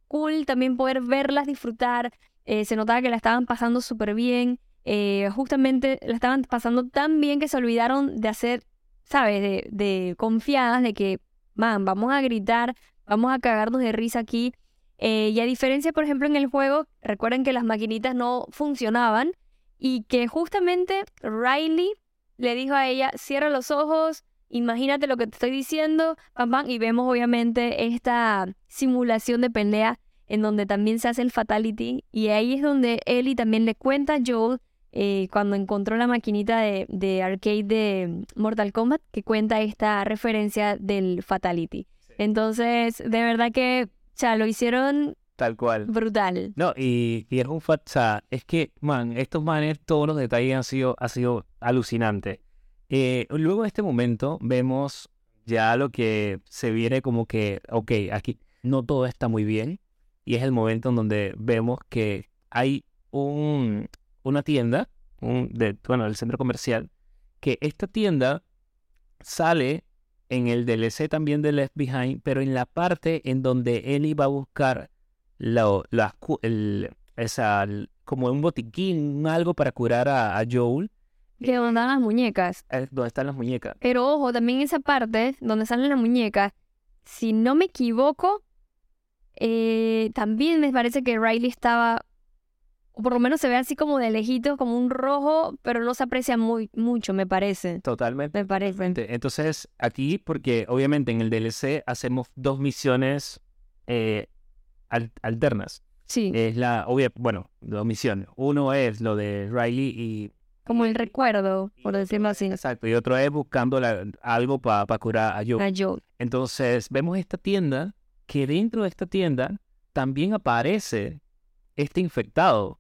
cool también poder verlas disfrutar, eh, se notaba que la estaban pasando súper bien, eh, justamente la estaban pasando tan bien que se olvidaron de hacer, ¿sabes? De, de confiadas de que, man, vamos a gritar, vamos a cagarnos de risa aquí. Eh, y a diferencia, por ejemplo, en el juego, recuerden que las maquinitas no funcionaban y que justamente Riley le dijo a ella, cierra los ojos, imagínate lo que te estoy diciendo, pam, pam, y vemos obviamente esta simulación de pelea en donde también se hace el fatality y ahí es donde Ellie también le cuenta a Joel eh, cuando encontró la maquinita de, de arcade de Mortal Kombat que cuenta esta referencia del Fatality. Entonces, de verdad que, ya lo hicieron Tal cual. brutal. No, y, y es un fact, o sea, es que, man, estos manes, todos los detalles han sido, ha sido alucinante. Eh, luego en este momento vemos ya lo que se viene como que, ok, aquí no todo está muy bien. Y es el momento en donde vemos que hay un, una tienda, un, de, bueno, el centro comercial, que esta tienda sale en el DLC también de Left Behind, pero en la parte en donde Ellie va a buscar las cu- el- esa, como un botiquín, algo para curar a, a Joel, Que donde dan las muñecas. es donde están las muñecas. Pero ojo, también esa parte donde salen las muñecas, si no me equivoco, eh, también me parece que Riley estaba, o por lo menos se ve así como de lejitos, como un rojo, pero no se aprecia muy mucho, me parece. Totalmente. Me parece. Entonces, aquí, porque obviamente en el DLC hacemos dos misiones eh, al- alternas. Sí, Es la, obvia, bueno, dos misiones. Uno es lo de Riley y... como el recuerdo, por decirlo así, Exacto, y otro es buscando la- algo para curar a Joel. Entonces, vemos esta tienda, que dentro de esta tienda también aparece este infectado.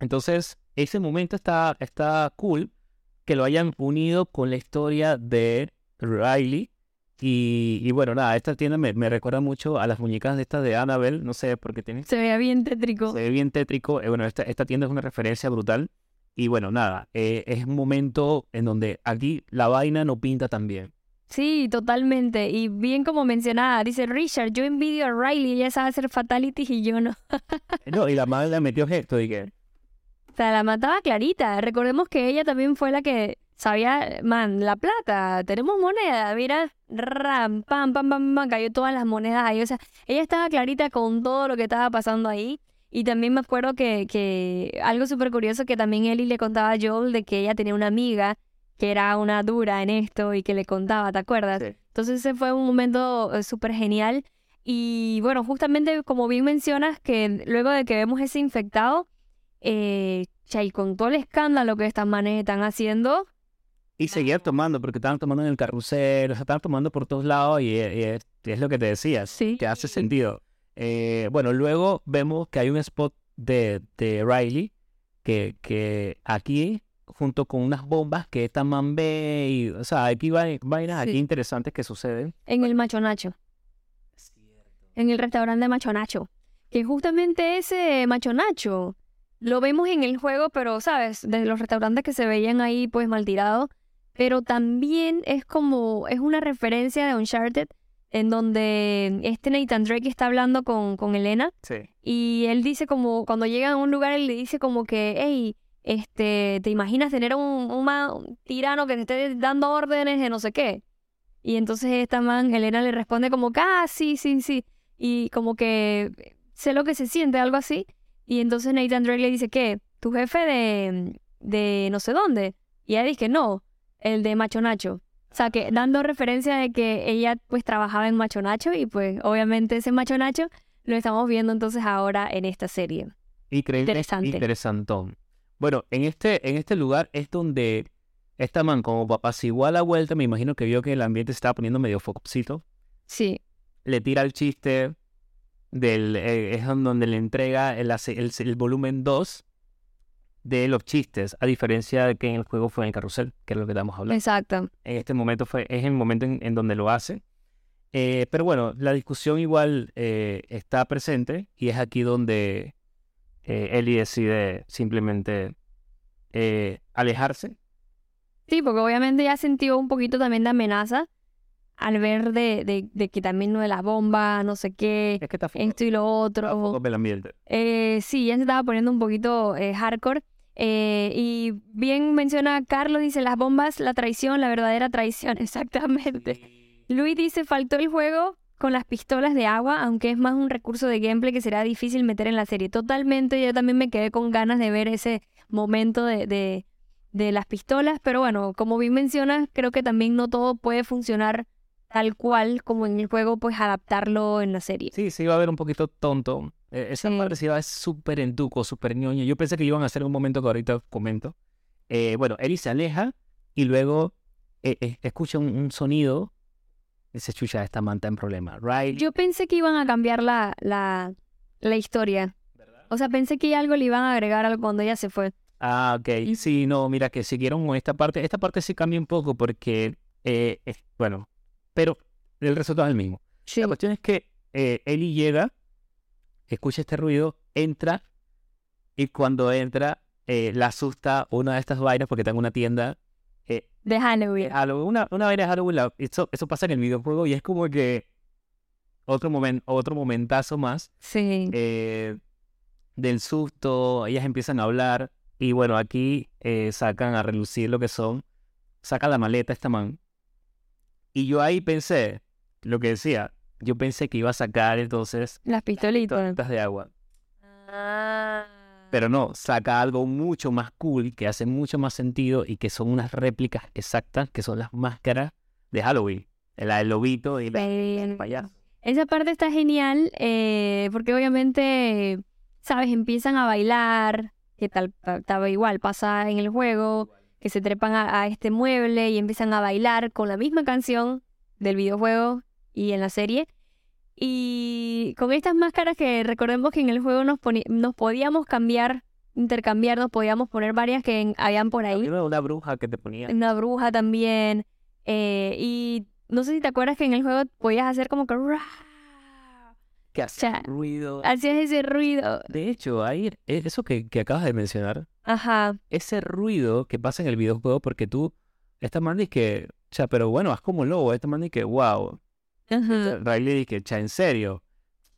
Entonces, ese momento está, está cool que lo hayan unido con la historia de Riley. Y, y bueno, nada, esta tienda me, me recuerda mucho a las muñecas de estas de Annabelle, no sé, porque tiene, Se veía bien tétrico. se ve bien tétrico. Eh, bueno, esta, esta tienda es una referencia brutal. Y bueno, nada, eh, es un momento en donde aquí la vaina no pinta tan bien. Sí, totalmente. Y bien como mencionaba, dice Richard, yo envidio a Riley, ella sabe hacer fatalities y yo no. No, y la madre le metió gesto y que... O sea, la mataba clarita. Recordemos que ella también fue la que sabía, man, la plata, tenemos moneda, mira, ram, pam, pam, pam, pam, cayó todas las monedas ahí. O sea, ella estaba clarita con todo lo que estaba pasando ahí. Y también me acuerdo que, que algo súper curioso que también Ellie le contaba a Joel de que ella tenía una amiga que era una dura en esto y que le contaba, ¿te acuerdas? Sí. Entonces ese fue un momento eh, súper genial. Y bueno, justamente como bien mencionas, que luego de que vemos ese infectado, eh, y con todo el escándalo que estas manes están haciendo, Y seguir tomando, porque estaban tomando en el carrusel, o sea, estaban tomando por todos lados y, y es, y es lo que te decías, Sí. que hace sentido. Eh, bueno, luego vemos que hay un spot de, de Riley que, que aquí, junto con unas bombas que esta man ve, y, o sea, aquí vai- vainas aquí interesantes que suceden. en el Macho Nacho, en el restaurante Macho Nacho, que justamente ese Macho Nacho lo vemos en el juego, pero sabes, de los restaurantes que se veían ahí pues mal tirados, pero también es como, es una referencia de Uncharted, en donde este Nathan Drake está hablando con, con Elena Sí. Y él dice como, cuando llegan a un lugar, él le dice como que, hey, este, ¿te imaginas tener un, un, un tirano que te esté dando órdenes de no sé qué? Y entonces esta man, Elena le responde como que, ah, sí, sí, sí. Y como que sé lo que se siente, algo así. Y entonces Nathan Drake le dice, ¿qué? ¿Tu jefe de, de no sé dónde? Y ella dice que no, el de Macho Nacho. O sea, que dando referencia de que ella pues trabajaba en Macho Nacho y pues obviamente ese Macho Nacho lo estamos viendo entonces ahora en esta serie. Increíble. Interesante. Interesantón. Bueno, en este, en este lugar es donde esta man, como igual a la vuelta, me imagino que vio que el ambiente se estaba poniendo medio fococito. Sí, le tira el chiste del eh, es donde le entrega el, el, el volumen 2 de los chistes, a diferencia de que en el juego fue en el carrusel, que es lo que estamos hablando. exacto. En este momento fue, es el momento en, en donde lo hace. Eh, pero bueno, la discusión igual eh, está presente y es aquí donde eh, Ellie decide simplemente eh, alejarse. Sí, porque obviamente ya sintió un poquito también de amenaza al ver de, de, de que también no de las bombas, no sé qué, Es que está esto y lo está otro. foco del ambiente. Eh, sí, ya se estaba poniendo un poquito hardcore. Eh, y bien menciona Carlos, dice las bombas, la traición, la verdadera traición, exactamente. Luis dice, faltó el juego con las pistolas de agua, aunque es más un recurso de gameplay que será difícil meter en la serie. Totalmente, yo también me quedé con ganas de ver ese momento de, de, de las pistolas, pero bueno, como bien mencionas, creo que también no todo puede funcionar tal cual como en el juego, pues adaptarlo en la serie. Sí, se iba a ver un poquito tonto. E- Esa Sí. a ver súper entuco, súper ñoño. Yo pensé que iban a hacer un momento que ahorita comento. Eh, bueno, Ellie se aleja y luego eh, eh, escucha un, un sonido. Y se chucha, esta manta en problema. Riley. Yo pensé que iban a cambiar la, la, la historia. O sea, pensé que algo le iban a agregar algo cuando ella se fue. Ah, ok. Sí, no, mira que siguieron con esta parte. Esta parte sí cambia un poco porque, eh, es- bueno, pero el resultado es el mismo. Sí. La cuestión es que eh, Ellie llega, escucha este ruido, entra y cuando entra eh, la asusta una de estas vainas porque está en una tienda. eh, De Halloween. Halloween, una, una vaina de Halloween. la- Eso, eso pasa en el videojuego y es como que otro, momen- otro momentazo más Sí. eh, del susto. Ellas empiezan a hablar y bueno, aquí sacan a relucir lo que son. Saca la maleta esta man. Y yo ahí pensé, lo que decía, yo pensé que iba a sacar entonces Las pistolitas. pistolas de agua. Ah. Pero no, saca algo mucho más cool, que hace mucho más sentido y que son unas réplicas exactas, que son las máscaras de Halloween. La del lobito y la del payaso. Esa parte está genial eh, porque obviamente, sabes, empiezan a bailar, que tal, estaba igual, pasa en el juego, que se trepan a, a este mueble y empiezan a bailar con la misma canción del videojuego y en la serie. Y con estas máscaras que recordemos que en el juego nos, nos podíamos cambiar, intercambiar, nos podíamos poner varias que en- habían por ahí. Una bruja que te ponía. Una bruja también. eh, y no sé si te acuerdas que en el juego podías hacer como que... Que hacía sea, ruido. Hacías ese ruido. De hecho, ahí, e- eso que, que acabas de mencionar, Ajá. ese ruido que pasa en el videojuego, porque tú, esta man dice que, o sea, pero bueno, haz como un lobo, esta man dice que, wow, Ajá. Riley dice que, cha, en serio,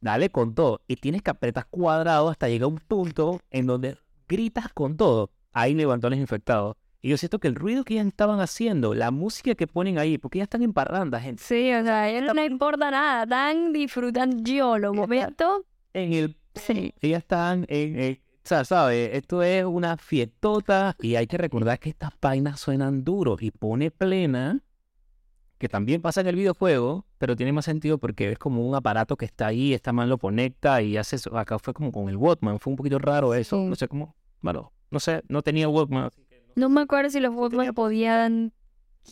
dale con todo, y tienes que apretar cuadrado hasta llegar a un punto en donde gritas con todo, ahí levantó a los infectados. Y yo siento que el ruido que ellas estaban haciendo, la música que ponen ahí, porque ellas están en parranda, gente, Sí, o sea, a ellos no les importa nada. Están disfrutando yo los momentos. en el Sí. ellas están en, o sea, ¿sabes? Esto es una fiestota y hay que recordar que estas vainas suenan duro y pone plena, que también pasa en el videojuego, pero tiene más sentido porque es como un aparato que está ahí, esta man lo conecta y hace eso. Acá fue como con el Walkman, fue un poquito raro eso, Sí. no sé cómo, bueno, no sé, no tenía Walkman. No- me acuerdo si los Walkman podían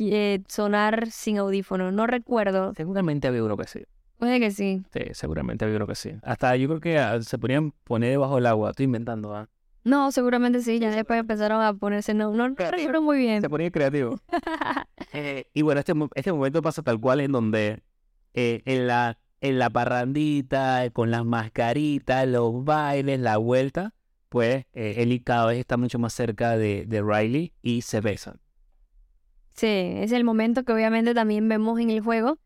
eh, sonar sin audífono. No recuerdo. Seguramente había uno que sí, Puede que sí. sí, seguramente había uno que sí. Hasta yo creo que ah, se ponían poner debajo del agua, estoy inventando, ¿ah? No, seguramente sí. Ya después empezaron a ponerse. No, no, no recuerdo muy bien. Se ponía creativo. Eh, y bueno, este, este momento pasa tal cual en donde eh, en la en la parrandita, con las mascaritas, los bailes, la vuelta, pues eh, Ellie cada vez está mucho más cerca de, de Riley y se besan. Sí, es el momento que obviamente también vemos en el juego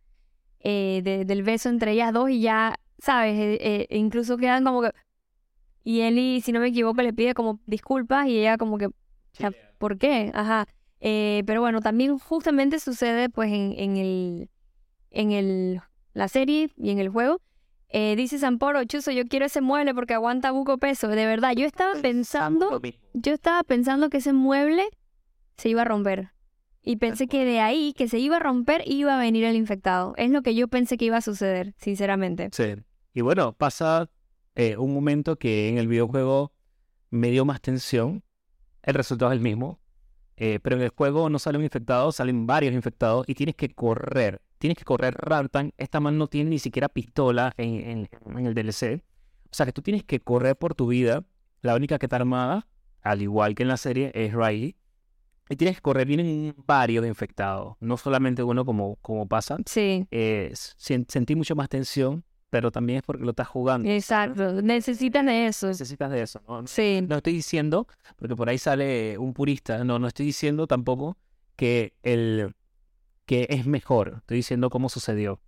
eh, de- del beso entre ellas dos y ya, ¿sabes? Eh, eh, incluso quedan como que... Y Ellie, si no me equivoco, le pide como disculpas y ella como que, sea, ¿por qué? Ajá. Eh, pero bueno, también justamente sucede pues en, en el... En el... La serie y en el juego. Eh, dice Samporo, Chuzo, yo quiero ese mueble porque aguanta buco peso. De verdad, yo estaba pensando yo estaba pensando que ese mueble se iba a romper. Y pensé que de ahí, que se iba a romper, iba a venir el infectado. Es lo que yo pensé que iba a suceder, sinceramente. Sí. Y bueno, pasa eh, un momento que en el videojuego me dio más tensión. El resultado es el mismo. Eh, pero en el juego no sale un infectado, salen varios infectados y tienes que correr. Tienes que correr rápido. Esta man no tiene ni siquiera pistola en, en- en el DLC. O sea que tú tienes que correr por tu vida. La única que está armada, al igual que en la serie, es Riley. Y tienes que correr, vienen varios infectados. No solamente uno como, como pasa. Sí, Eh, sen- sentí mucho más tensión, pero también es porque lo estás jugando. exacto. Necesitas de eso. Necesitas de eso, ¿no? Sí, No estoy diciendo, porque por ahí sale un purista, no, no estoy diciendo tampoco que el que es mejor, estoy diciendo cómo sucedió.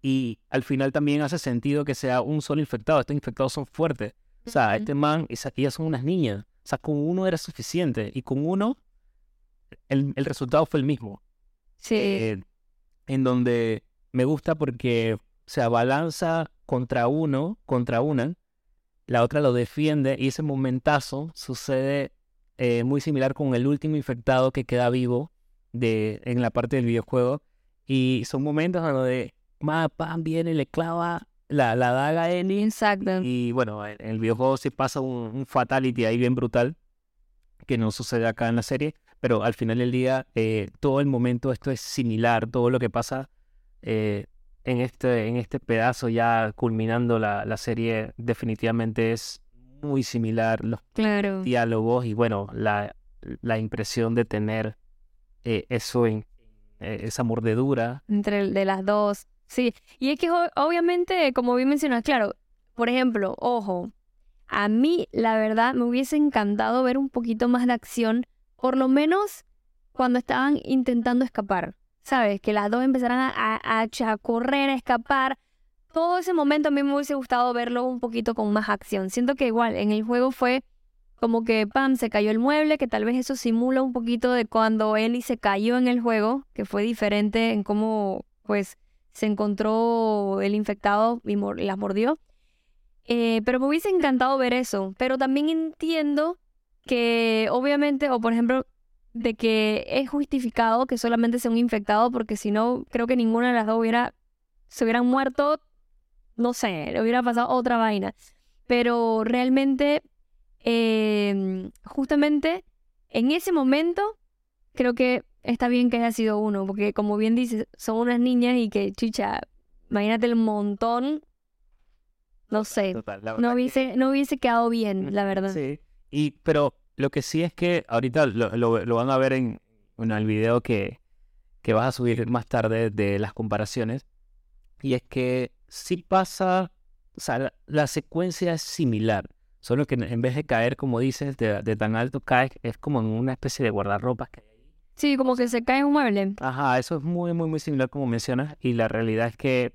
Y al final también hace sentido que sea un solo infectado, estos infectados son fuertes. O sea, Ujú. este man, esa- ellas son unas niñas. O sea, con uno era suficiente y con uno el, el resultado fue el mismo. sí, Eh, en donde me gusta porque se abalanza contra uno, contra una, la otra lo defiende y ese momentazo sucede eh, muy similar con el último infectado que queda vivo de, en la parte del videojuego Y son momentos donde más pan viene le clava la, la daga a Ellie. Exacto. Y bueno, en el videojuego sí pasa un, un fatality ahí bien brutal, que no sucede acá en la serie, pero al final del día, eh, todo el momento esto es similar, todo lo que pasa eh, en, este, en este pedazo ya culminando la, la serie definitivamente es muy similar, los Claro. diálogos y bueno, la, la impresión de tener eh, eso en eh, esa mordedura. Entre de las dos. Sí. Y es que obviamente, como bien mencionas, claro, por ejemplo, ojo, a mí la verdad me hubiese encantado ver un poquito más de acción, por lo menos cuando estaban intentando escapar. ¿Sabes? Que las dos empezaran a, a- a correr, a escapar. Todo ese momento a mí me hubiese gustado verlo un poquito con más acción. Siento que igual en el juego fue como que, pam, se cayó el mueble, que tal vez eso simula un poquito de cuando Ellie se cayó en el juego, que fue diferente en cómo, pues, se encontró el infectado y las mordió. Eh, pero me hubiese encantado ver eso. Pero también entiendo que, obviamente, o por ejemplo, de que es justificado que solamente sea un infectado, porque si no, creo que ninguna de las dos hubiera, se hubieran muerto, no sé, le hubiera pasado otra vaina. Pero realmente eh, justamente en ese momento creo que está bien que haya sido uno, porque como bien dices, son unas niñas y que, chicha, imagínate el montón, no sé, Total, no que- hubiese, no hubiese quedado bien, la verdad. Sí. Y, pero lo que sí es que ahorita lo, lo- lo van a ver en, el video que, que vas a subir más tarde de las comparaciones. Y es que sí pasa, o sea, la, la secuencia es similar. Solo que en- en vez de caer, como dices, de, de tan alto, cae, es como en una especie de guardarropas que hay ahí. Sí, como que se cae un mueble. Ajá, eso es muy, muy, muy similar como mencionas. Y la realidad es que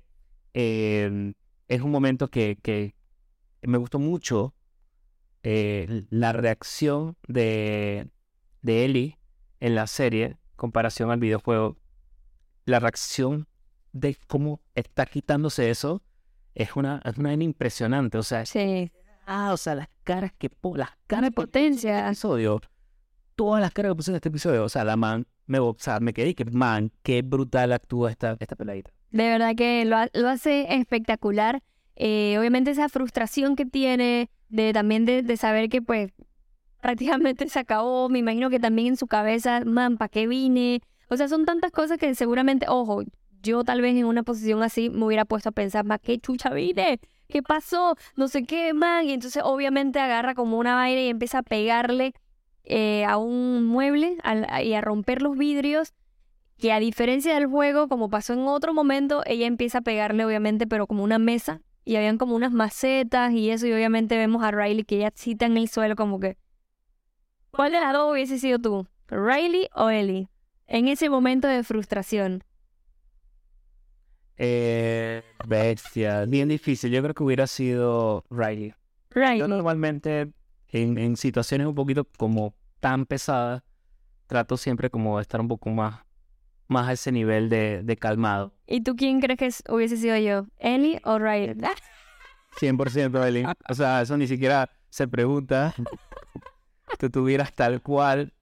eh, es un momento que, que me gustó mucho eh, la reacción de, de Ellie en la serie, comparación al videojuego. La reacción de cómo está quitándose eso es una, es una impresionante. O sea, Sí, ah, o sea, las caras que las caras que potencia. episodio, todas las caras que puse en este episodio, o sea, la man, me, o sea, me quedé que, man, qué brutal actúa esta, esta peladita. De verdad que lo, ha- lo hace espectacular. Eh, obviamente esa frustración que tiene de también de, de saber que pues prácticamente se acabó. Me imagino que también en su cabeza, man, ¿para qué vine? O sea, son tantas cosas que seguramente, ojo, yo tal vez en una posición así me hubiera puesto a pensar, ¿más qué chucha vine? ¿Qué pasó? No sé qué, man. Y entonces obviamente agarra como una vaina y empieza a pegarle eh, a un mueble al- y a romper los vidrios que a diferencia del juego, como pasó en otro momento, ella empieza a pegarle, obviamente, pero como una mesa, y habían como unas macetas y eso, y obviamente vemos a Riley que ella cita en el suelo como que, ¿cuál de las dos hubiese sido tú? ¿Riley o Ellie? En ese momento de frustración. Eh, bestia, bien difícil. Yo creo que hubiera sido Riley. Yo Riley. normalmente, en, en situaciones un poquito como tan pesadas, trato siempre como de estar un poco más, más a ese nivel de, de calmado. ¿Y tú quién crees que es- hubiese sido yo? ¿Ellie o Riley? 100% Eli. O sea, eso ni siquiera se pregunta. Tú tuvieras tal cual.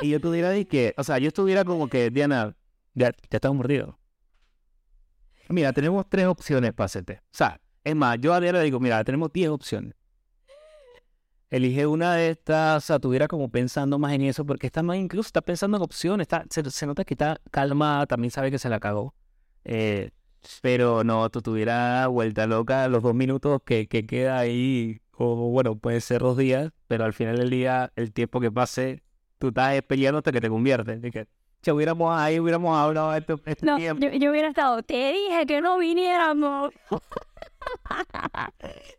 Y yo tuviera de que, o sea, yo estuviera como que, Diana, ya, ya estás mordido. Mira, tenemos tres opciones para hacerte. O sea, es más, yo a Diana le digo, mira, tenemos 10 opciones. Elige una de estas, o sea, tuviera como pensando más en eso, porque está más, incluso está pensando en opciones, está, se, nota que está calmada, también sabe que se la cagó. Eh, pero no, tú tuvieras vuelta loca los dos minutos que, que queda ahí, o bueno, puede ser dos días, pero al final del día, el tiempo que pase, tú estás peleando hasta que te conviertes. Si hubiéramos ahí, hubiéramos hablado este, este No, tiempo. yo, yo hubiera estado, te dije que no viniéramos.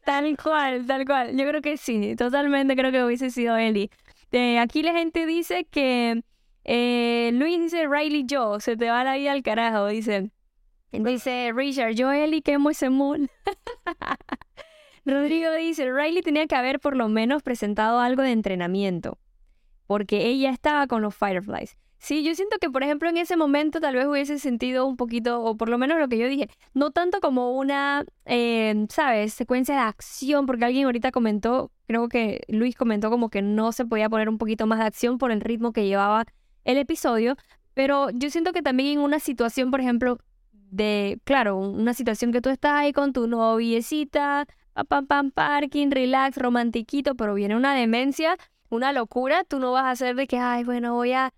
tal cual, tal cual. Yo creo que sí, totalmente creo que hubiese sido Ellie. Eh, aquí la gente dice que eh, Luis dice Riley yo, se te va la vida al carajo, dice. Dice Richard, yo Ellie quemo ese moon. Rodrigo dice, Riley tenía que haber por lo menos presentado algo de entrenamiento, porque ella estaba con los Fireflies. Sí, yo siento que, por ejemplo, en ese momento tal vez hubiese sentido un poquito, o por lo menos lo que yo dije, no tanto como una, eh, ¿sabes?, secuencia de acción, porque alguien ahorita comentó, creo que Luis comentó como que no se podía poner un poquito más de acción por el ritmo que llevaba el episodio, Pero yo siento que también en una situación, por ejemplo, de, claro, una situación que tú estás ahí con tu noviecita, pam, pam, pam, parking, relax, romantiquito, pero viene una demencia, una locura, tú no vas a hacer de que, ay, bueno, voy a...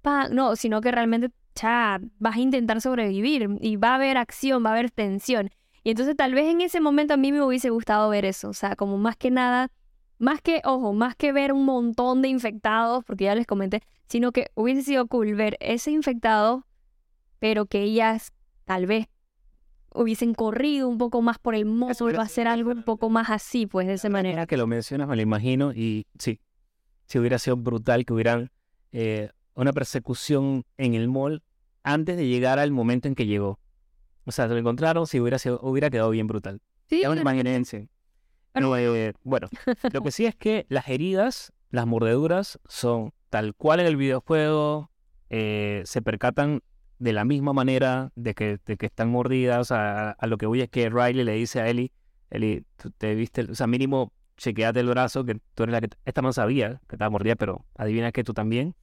pa-". No, sino que realmente, cha, vas a intentar sobrevivir y va a haber acción, va a haber tensión. Y entonces tal vez en ese momento a mí me hubiese gustado ver eso, o sea, como más que nada, más que, ojo, más que ver un montón de infectados, porque ya les comenté, sino que hubiese sido cool ver ese infectado, pero que ellas tal vez hubiesen corrido un poco más por el hubiera va a ser algo un poco más así, pues de esa manera. Que lo mencionas, me lo imagino, y sí, si hubiera sido brutal que hubieran eh, una persecución en el mall antes de llegar al momento en que llegó. O sea, se lo encontraron, si hubiera, sido, hubiera quedado bien brutal. Sí, una imagínense. No, eh, bueno, lo que sí es que las heridas, las mordeduras, son tal cual en el videojuego, eh, se percatan de la misma manera de que, de que están mordidas. O sea, a, a lo que voy es que Riley le dice a Ellie, Ellie, tú te viste, o sea, mínimo chequeate el brazo, que tú eres la que, esta no sabía que estaba mordida, pero adivina que tú también.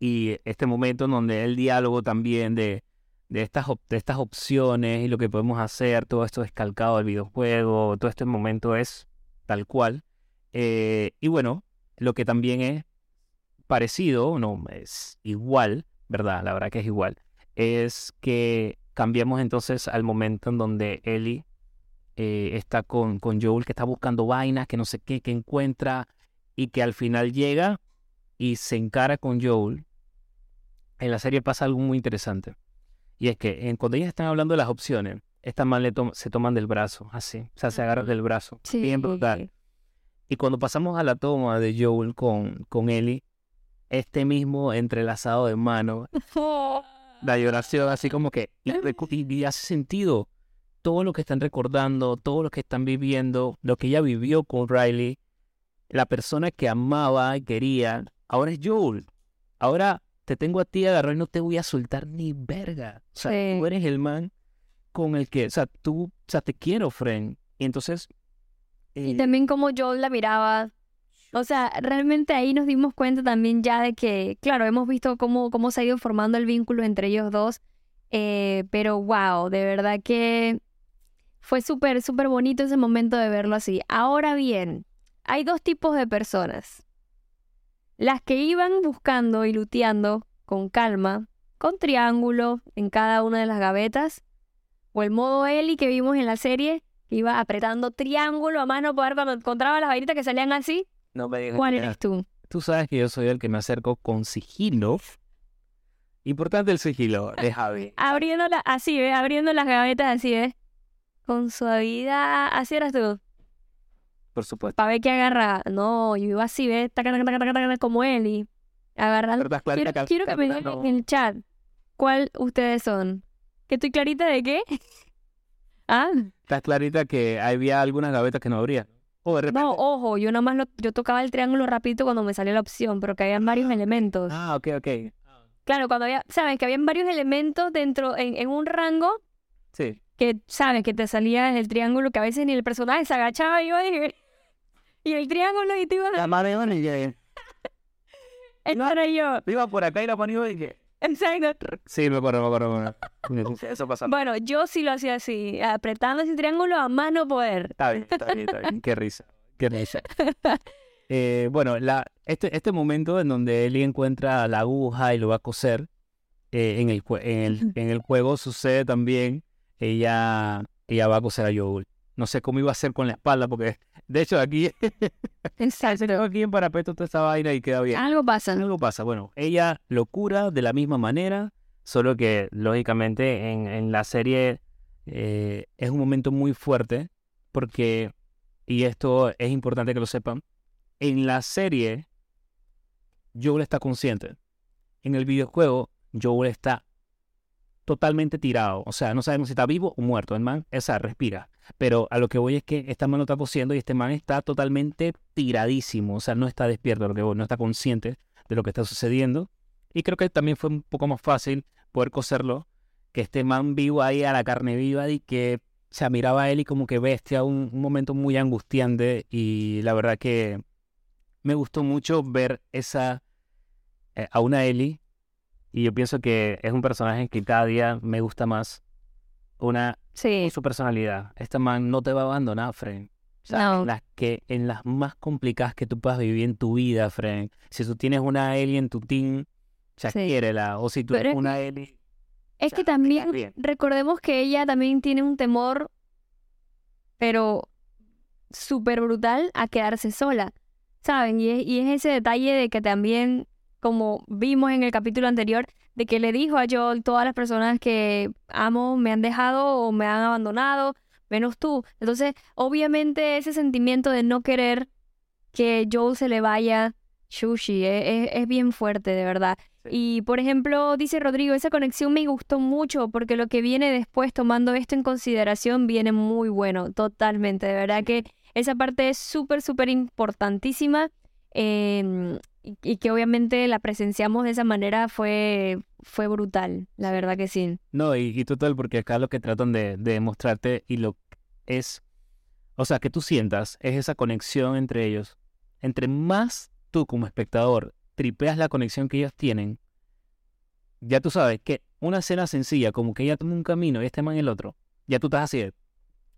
Y este momento en donde el diálogo también de, de, estas, de estas opciones y lo que podemos hacer, todo esto es calcado del videojuego, todo este momento es tal cual. Eh, y bueno, lo que también es parecido, no, es igual, ¿verdad? La verdad que es igual, es que cambiamos entonces al momento en donde Ellie eh, está con, con Joel, que está buscando vainas, que no sé qué, que encuentra, y que al final llega y se encara con Joel. En la serie pasa algo muy interesante. Y es que en- cuando ellas están hablando de las opciones, estas man le tom- se toman del brazo, así. O sea, se agarran del brazo. Sí. Bien brutal. Y cuando pasamos a la toma de Joel con, con Ellie, este mismo entrelazado de mano, la lloración así como que y- y hace sentido todo lo que están recordando, todo lo que están viviendo, lo que ella vivió con Riley, la persona que amaba y quería, ahora es Joel. Ahora te tengo a ti agarrado y no te voy a soltar ni verga. O sea, Sí. tú eres el man con el que, o sea, tú, o sea, te quiero, friend. Y entonces... Y eh, también como Joel la miraba. O sea, realmente ahí nos dimos cuenta también ya de que, claro, hemos visto cómo, cómo se ha ido formando el vínculo entre ellos dos. eh, pero wow, de verdad que fue súper, súper bonito ese momento de verlo así. Ahora bien, hay dos tipos de personas. Las que iban buscando y luteando con calma, con triángulo en cada una de las gavetas, o el modo Ellie que vimos en la serie, que iba apretando triángulo a mano poder cuando encontraba las vainitas que salían así. no me digas ¿Cuál eres tú? Tú sabes que yo soy el que me acerco con sigilo. Importante el sigilo de Javi. Abriéndola así, ¿ves? Abriendo las gavetas así, ¿ves? Con suavidad. Así eras tú. Por supuesto. Para ver qué agarra. No, yo iba así, taca, como él y agarrando. ¿Verdad, Clarita? Quiero, quiero que me digan no. en el chat cuál ustedes son. ¿Que estoy clarita de qué? ah, Estás clarita que había algunas gavetas que no abría. O de repente. no, ojo, yo nada más lo, yo tocaba el triángulo rapidito cuando me salió la opción, pero que habían varios elementos. Ah, ok, ok. Claro, cuando había, sabes que habían varios elementos dentro, en, en un rango, Sí. Que sabes que te salía el triángulo, que a veces ni el personaje se agachaba y yo dije, y el triángulo y te iba La mano iba y que- esta era yo. iba por acá y la iba y que. Exacto. Sí, me acuerdo, me acuerdo. me acuerdo. Eso pasa. Bueno, yo sí lo hacía así, apretando ese triángulo a más no poder. Está bien, está bien, está bien. Qué risa. Qué risa. Eh, bueno, la, este, este momento en donde Ellie encuentra la aguja y lo va a coser, eh, en, el, en, el, en el juego sucede también, ella, ella va a coser a Joel. No sé cómo iba a hacer con la espalda, porque de hecho aquí, Exacto. aquí en parapeto toda esta vaina y queda bien. Algo pasa. Algo pasa. Bueno, ella lo cura de la misma manera, solo que lógicamente en, en la serie eh, es un momento muy fuerte, porque, y esto es importante que lo sepan, en la serie Joel está consciente. En el videojuego Joel está totalmente tirado. O sea, no sabemos si está vivo o muerto. El man, esa, respira. Pero a lo que voy es que esta man lo está cosiendo y este man está totalmente tiradísimo. O sea, no está despierto, no está consciente de lo que está sucediendo. Y creo que también fue un poco más fácil poder coserlo que este man vivo ahí a la carne viva y que se miraba a él y como que bestia, un, un momento muy angustiante y la verdad que me gustó mucho ver esa eh, a una Ellie Y yo pienso que es un personaje que cada día me gusta más. Una Sí, su personalidad. Esta man no te va a abandonar, Fren. O sea, No. en las que en las más complicadas que tú puedas vivir en tu vida, Fren. Si tú tienes una Ellie en tu team, sea, Sí. quiérela. O si tú Pero tienes es- una Ellie, es que también bien. recordemos que ella también tiene un temor, pero súper brutal a quedarse sola, ¿saben? Y es, y es ese detalle de que también, como vimos en el capítulo anterior, de que le dijo a Joel, todas las personas que amo me han dejado o me han abandonado, menos tú. Entonces, obviamente ese sentimiento de no querer que Joel se le vaya, Shushi, es, es- es bien fuerte, de verdad. Sí. Y, por ejemplo, dice Rodrigo, esa conexión me gustó mucho porque lo que viene después, tomando esto en consideración, viene muy bueno, totalmente. De verdad que esa parte es súper, súper importantísima em, y, y que obviamente la presenciamos de esa manera fue, fue brutal, la verdad que sí. No, y, y total, porque acá lo que tratan de, de demostrarte y lo es, o sea, que tú sientas es esa conexión entre ellos. Entre más tú como espectador tripeas la conexión que ellos tienen, ya tú sabes que una escena sencilla, como que ella toma un camino y este man el otro, ya tú estás así de, "No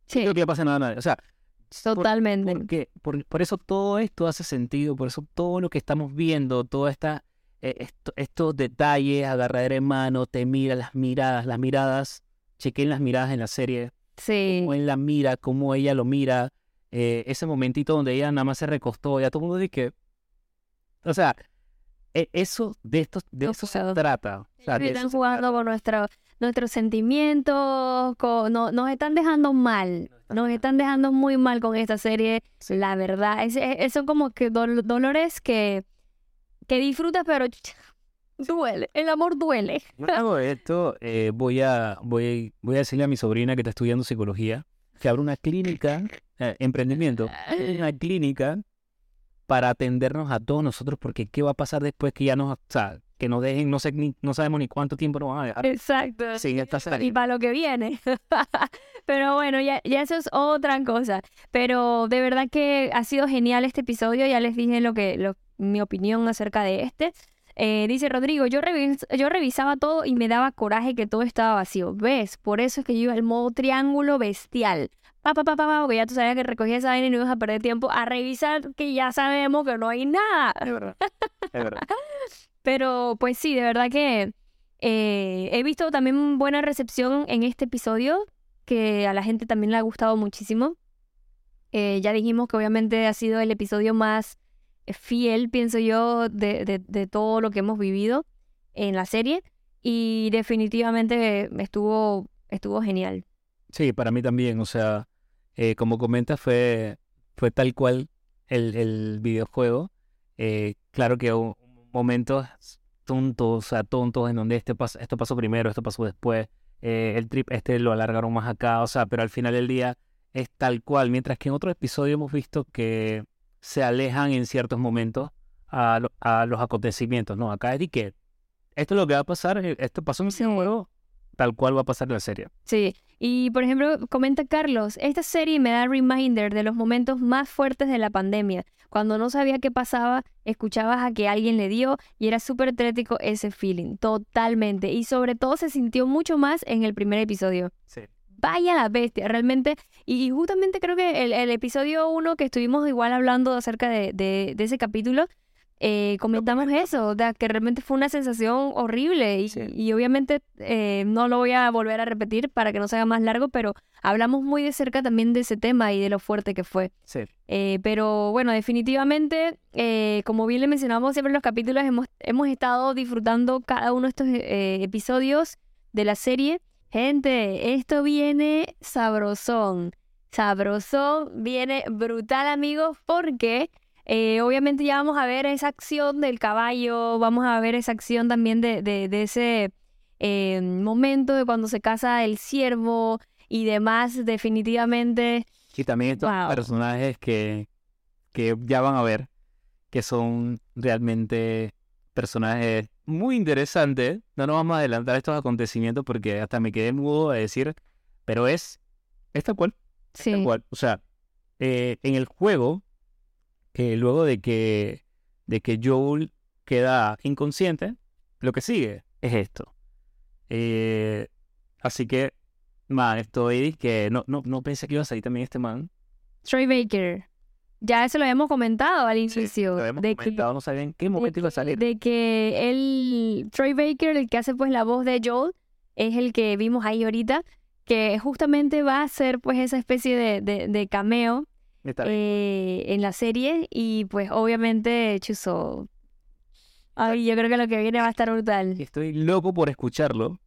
Sí, quiero que le pase nada a nadie. O sea, por- totalmente. porque, por, por eso todo esto hace sentido, por eso todo lo que estamos viendo, toda esta, eh, esto- estos detalles, agarradera de mano, te mira las miradas, las miradas, chequen las miradas en la serie, Sí, cómo él la mira, cómo ella lo mira, eh, ese momentito donde ella nada más se recostó, ya todo el mundo dice que, o sea, e- eso, de esto, de eso se trata. O sea, están jugando con nuestro- nuestros sentimientos, con, no, nos están dejando mal, nos están dejando muy mal con esta serie, Sí. la verdad. Es, es- son como que dol- dolores que, que disfrutas, pero duele, el amor duele. Yo hago esto, eh, voy, a, voy, voy a decirle a mi sobrina que está estudiando psicología que abra una clínica, eh, emprendimiento, una clínica para atendernos a todos nosotros, porque ¿qué va a pasar después que ya nos, o sea, que nos dejen, no sé, ni- no sabemos ni cuánto tiempo nos van a dejar Exacto. sin esta Y serie? para lo que viene. Pero bueno, ya, ya eso es otra cosa. Pero de verdad que ha sido genial este episodio. Ya les dije lo que, lo- mi opinión acerca de este. Eh, dice Rodrigo, yo, revis- yo revisaba todo y me daba coraje que todo estaba vacío. ¿Ves? Por eso es que yo iba al modo triángulo bestial. Pa, pa, pa, pa, porque ya tú sabías que recogía esa vaina y no ibas a perder tiempo a revisar que ya sabemos que no hay nada. Es verdad, es verdad. Pero pues sí, de verdad que eh, he visto también buena recepción en este episodio, que a la gente también le ha gustado muchísimo. Eh, ya dijimos que obviamente ha sido el episodio más eh, fiel, pienso yo, de, de, de todo lo que hemos vivido en la serie. Y definitivamente estuvo, estuvo genial. Sí, para mí también, o sea, eh, como comentas, fue, fue tal cual el, el videojuego. Eh, claro que hubo momentos tontos, o sea, tontos en donde este pas- esto pasó primero, esto pasó después, eh, el trip este lo alargaron más acá, o sea, pero al final del día es tal cual, mientras que en otros episodios hemos visto que se alejan en ciertos momentos a, lo- a los acontecimientos, ¿no? Acá es de que esto es lo que va a pasar, eh, esto pasó en el Sí. Tal cual va a pasar en la serie. Sí, y por ejemplo, comenta Carlos, esta serie me da reminder de los momentos más fuertes de la pandemia. Cuando no sabía qué pasaba, escuchabas a que alguien le dio y era súper tétrico ese feeling, totalmente. Y sobre todo se sintió mucho más en el primer episodio. Sí. Vaya la bestia, realmente. Y, justamente creo que el, el episodio uno que estuvimos igual hablando acerca de, de, de ese capítulo, eh, comentamos eso, o sea, que realmente fue una sensación horrible y, Sí. y obviamente eh, no lo voy a volver a repetir para que no se haga más largo, pero hablamos muy de cerca también de ese tema y de lo fuerte que fue. Sí. Eh, pero bueno, definitivamente, eh, como bien le mencionamos siempre en los capítulos, hemos, hemos estado disfrutando cada uno de estos episodios de la serie. Gente, esto viene sabrosón. Sabrosón, viene brutal, amigos, porque eh, obviamente ya vamos a ver esa acción del caballo, vamos a ver esa acción también de, de, de ese eh, momento de cuando se casa el ciervo y demás, definitivamente. Y también estos Wow. personajes que, que ya van a ver, que son realmente personajes muy interesantes. No nos vamos a adelantar estos acontecimientos porque hasta me quedé mudo de decir, pero es, es tal cual, Sí, cual. O sea, eh, en el juego, eh, luego de que, de que Joel queda inconsciente, lo que sigue es esto. Eh, así que, man, estoy que no, no, no pensé que iba a salir también este man. Troy Baker. Ya eso lo habíamos comentado al Sí, inicio. lo habíamos de que- comentado, no sabía en qué momento iba a que- salir. De que el Troy Baker, el que hace pues la voz de Joel, es el que vimos ahí ahorita, que justamente va a ser pues esa especie de, de, de cameo. Eh, en la serie y pues obviamente Chuzo. Ay, yo creo que lo que viene va a estar brutal. Estoy loco por escucharlo,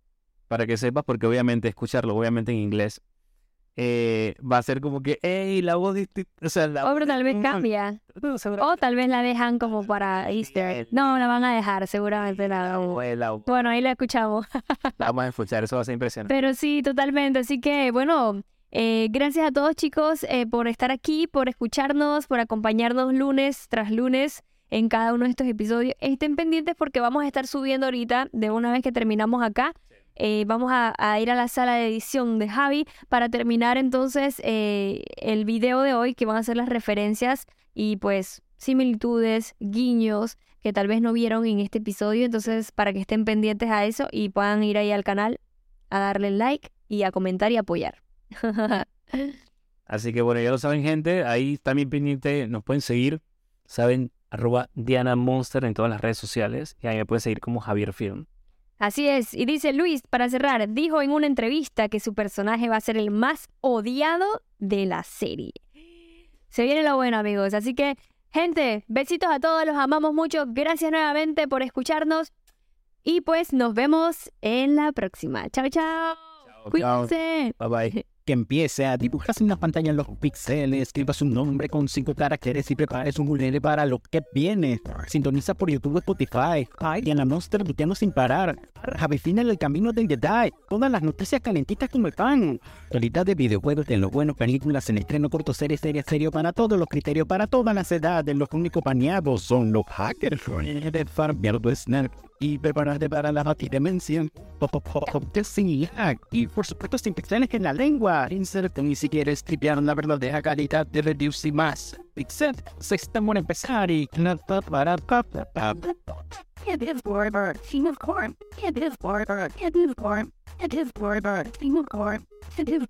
para que sepas, porque obviamente escucharlo, obviamente en inglés, eh, va a ser como que, hey, la voz de... este-", O sea, la O voz pero tal vez cambia. no, O tal vez la dejan como para Easter. No, la van a dejar, seguramente la, Bueno, ahí la escuchamos. la vamos a escuchar, eso va a ser impresionante. Pero sí, totalmente. Así que, bueno, eh, gracias a todos chicos eh, por estar aquí, por escucharnos, por acompañarnos lunes tras lunes en cada uno de estos episodios. Estén pendientes porque vamos a estar subiendo ahorita, de una vez que terminamos acá. eh, vamos a, ir a la sala de edición de Javi para terminar entonces eh, el video de hoy que van a ser las referencias y pues similitudes, guiños que tal vez no vieron en este episodio. Entonces, para que estén pendientes a eso y puedan ir ahí al canal a darle like y a comentar y apoyar. Así que bueno, ya lo saben, gente. Ahí también pendiente, nos pueden seguir. Saben, arroba Diana Monster en todas las redes sociales. Y ahí me pueden seguir como Javier Film. Así es, y dice Luis, para cerrar, dijo en una entrevista que su personaje va a ser el más odiado de la serie. Se viene lo bueno, amigos. Así que, gente, besitos a todos, los amamos mucho. Gracias nuevamente por escucharnos. Y pues nos vemos en la próxima. Chao, chao. Cuídense. Bye bye. que empiece a dibujarse en la pantalla en los píxeles, escriba su nombre con cinco caracteres y prepares un ulele para lo que viene. Sintoniza por YouTube Spotify. Ay, Diana Monster luteando sin parar. Javi Final el camino del Jedi. Todas las noticias calentitas como el pan. Actualidad de videojuegos de lo bueno, películas en estreno, corto, series, series, serio para todos los criterios, para todas las edades. Los únicos baneados son los hackers. De farmear tu snack y prepararte para la batidemencia. Sin lag. Y por supuesto sin pixeles en la lengua. Insert ni siquiera tripear la verdadera calidad de Reduce y más. Pixel se están por empezar y... It is Borber, Team of Corn. It is Borber, it is Corn. It is Team of Corn. It is.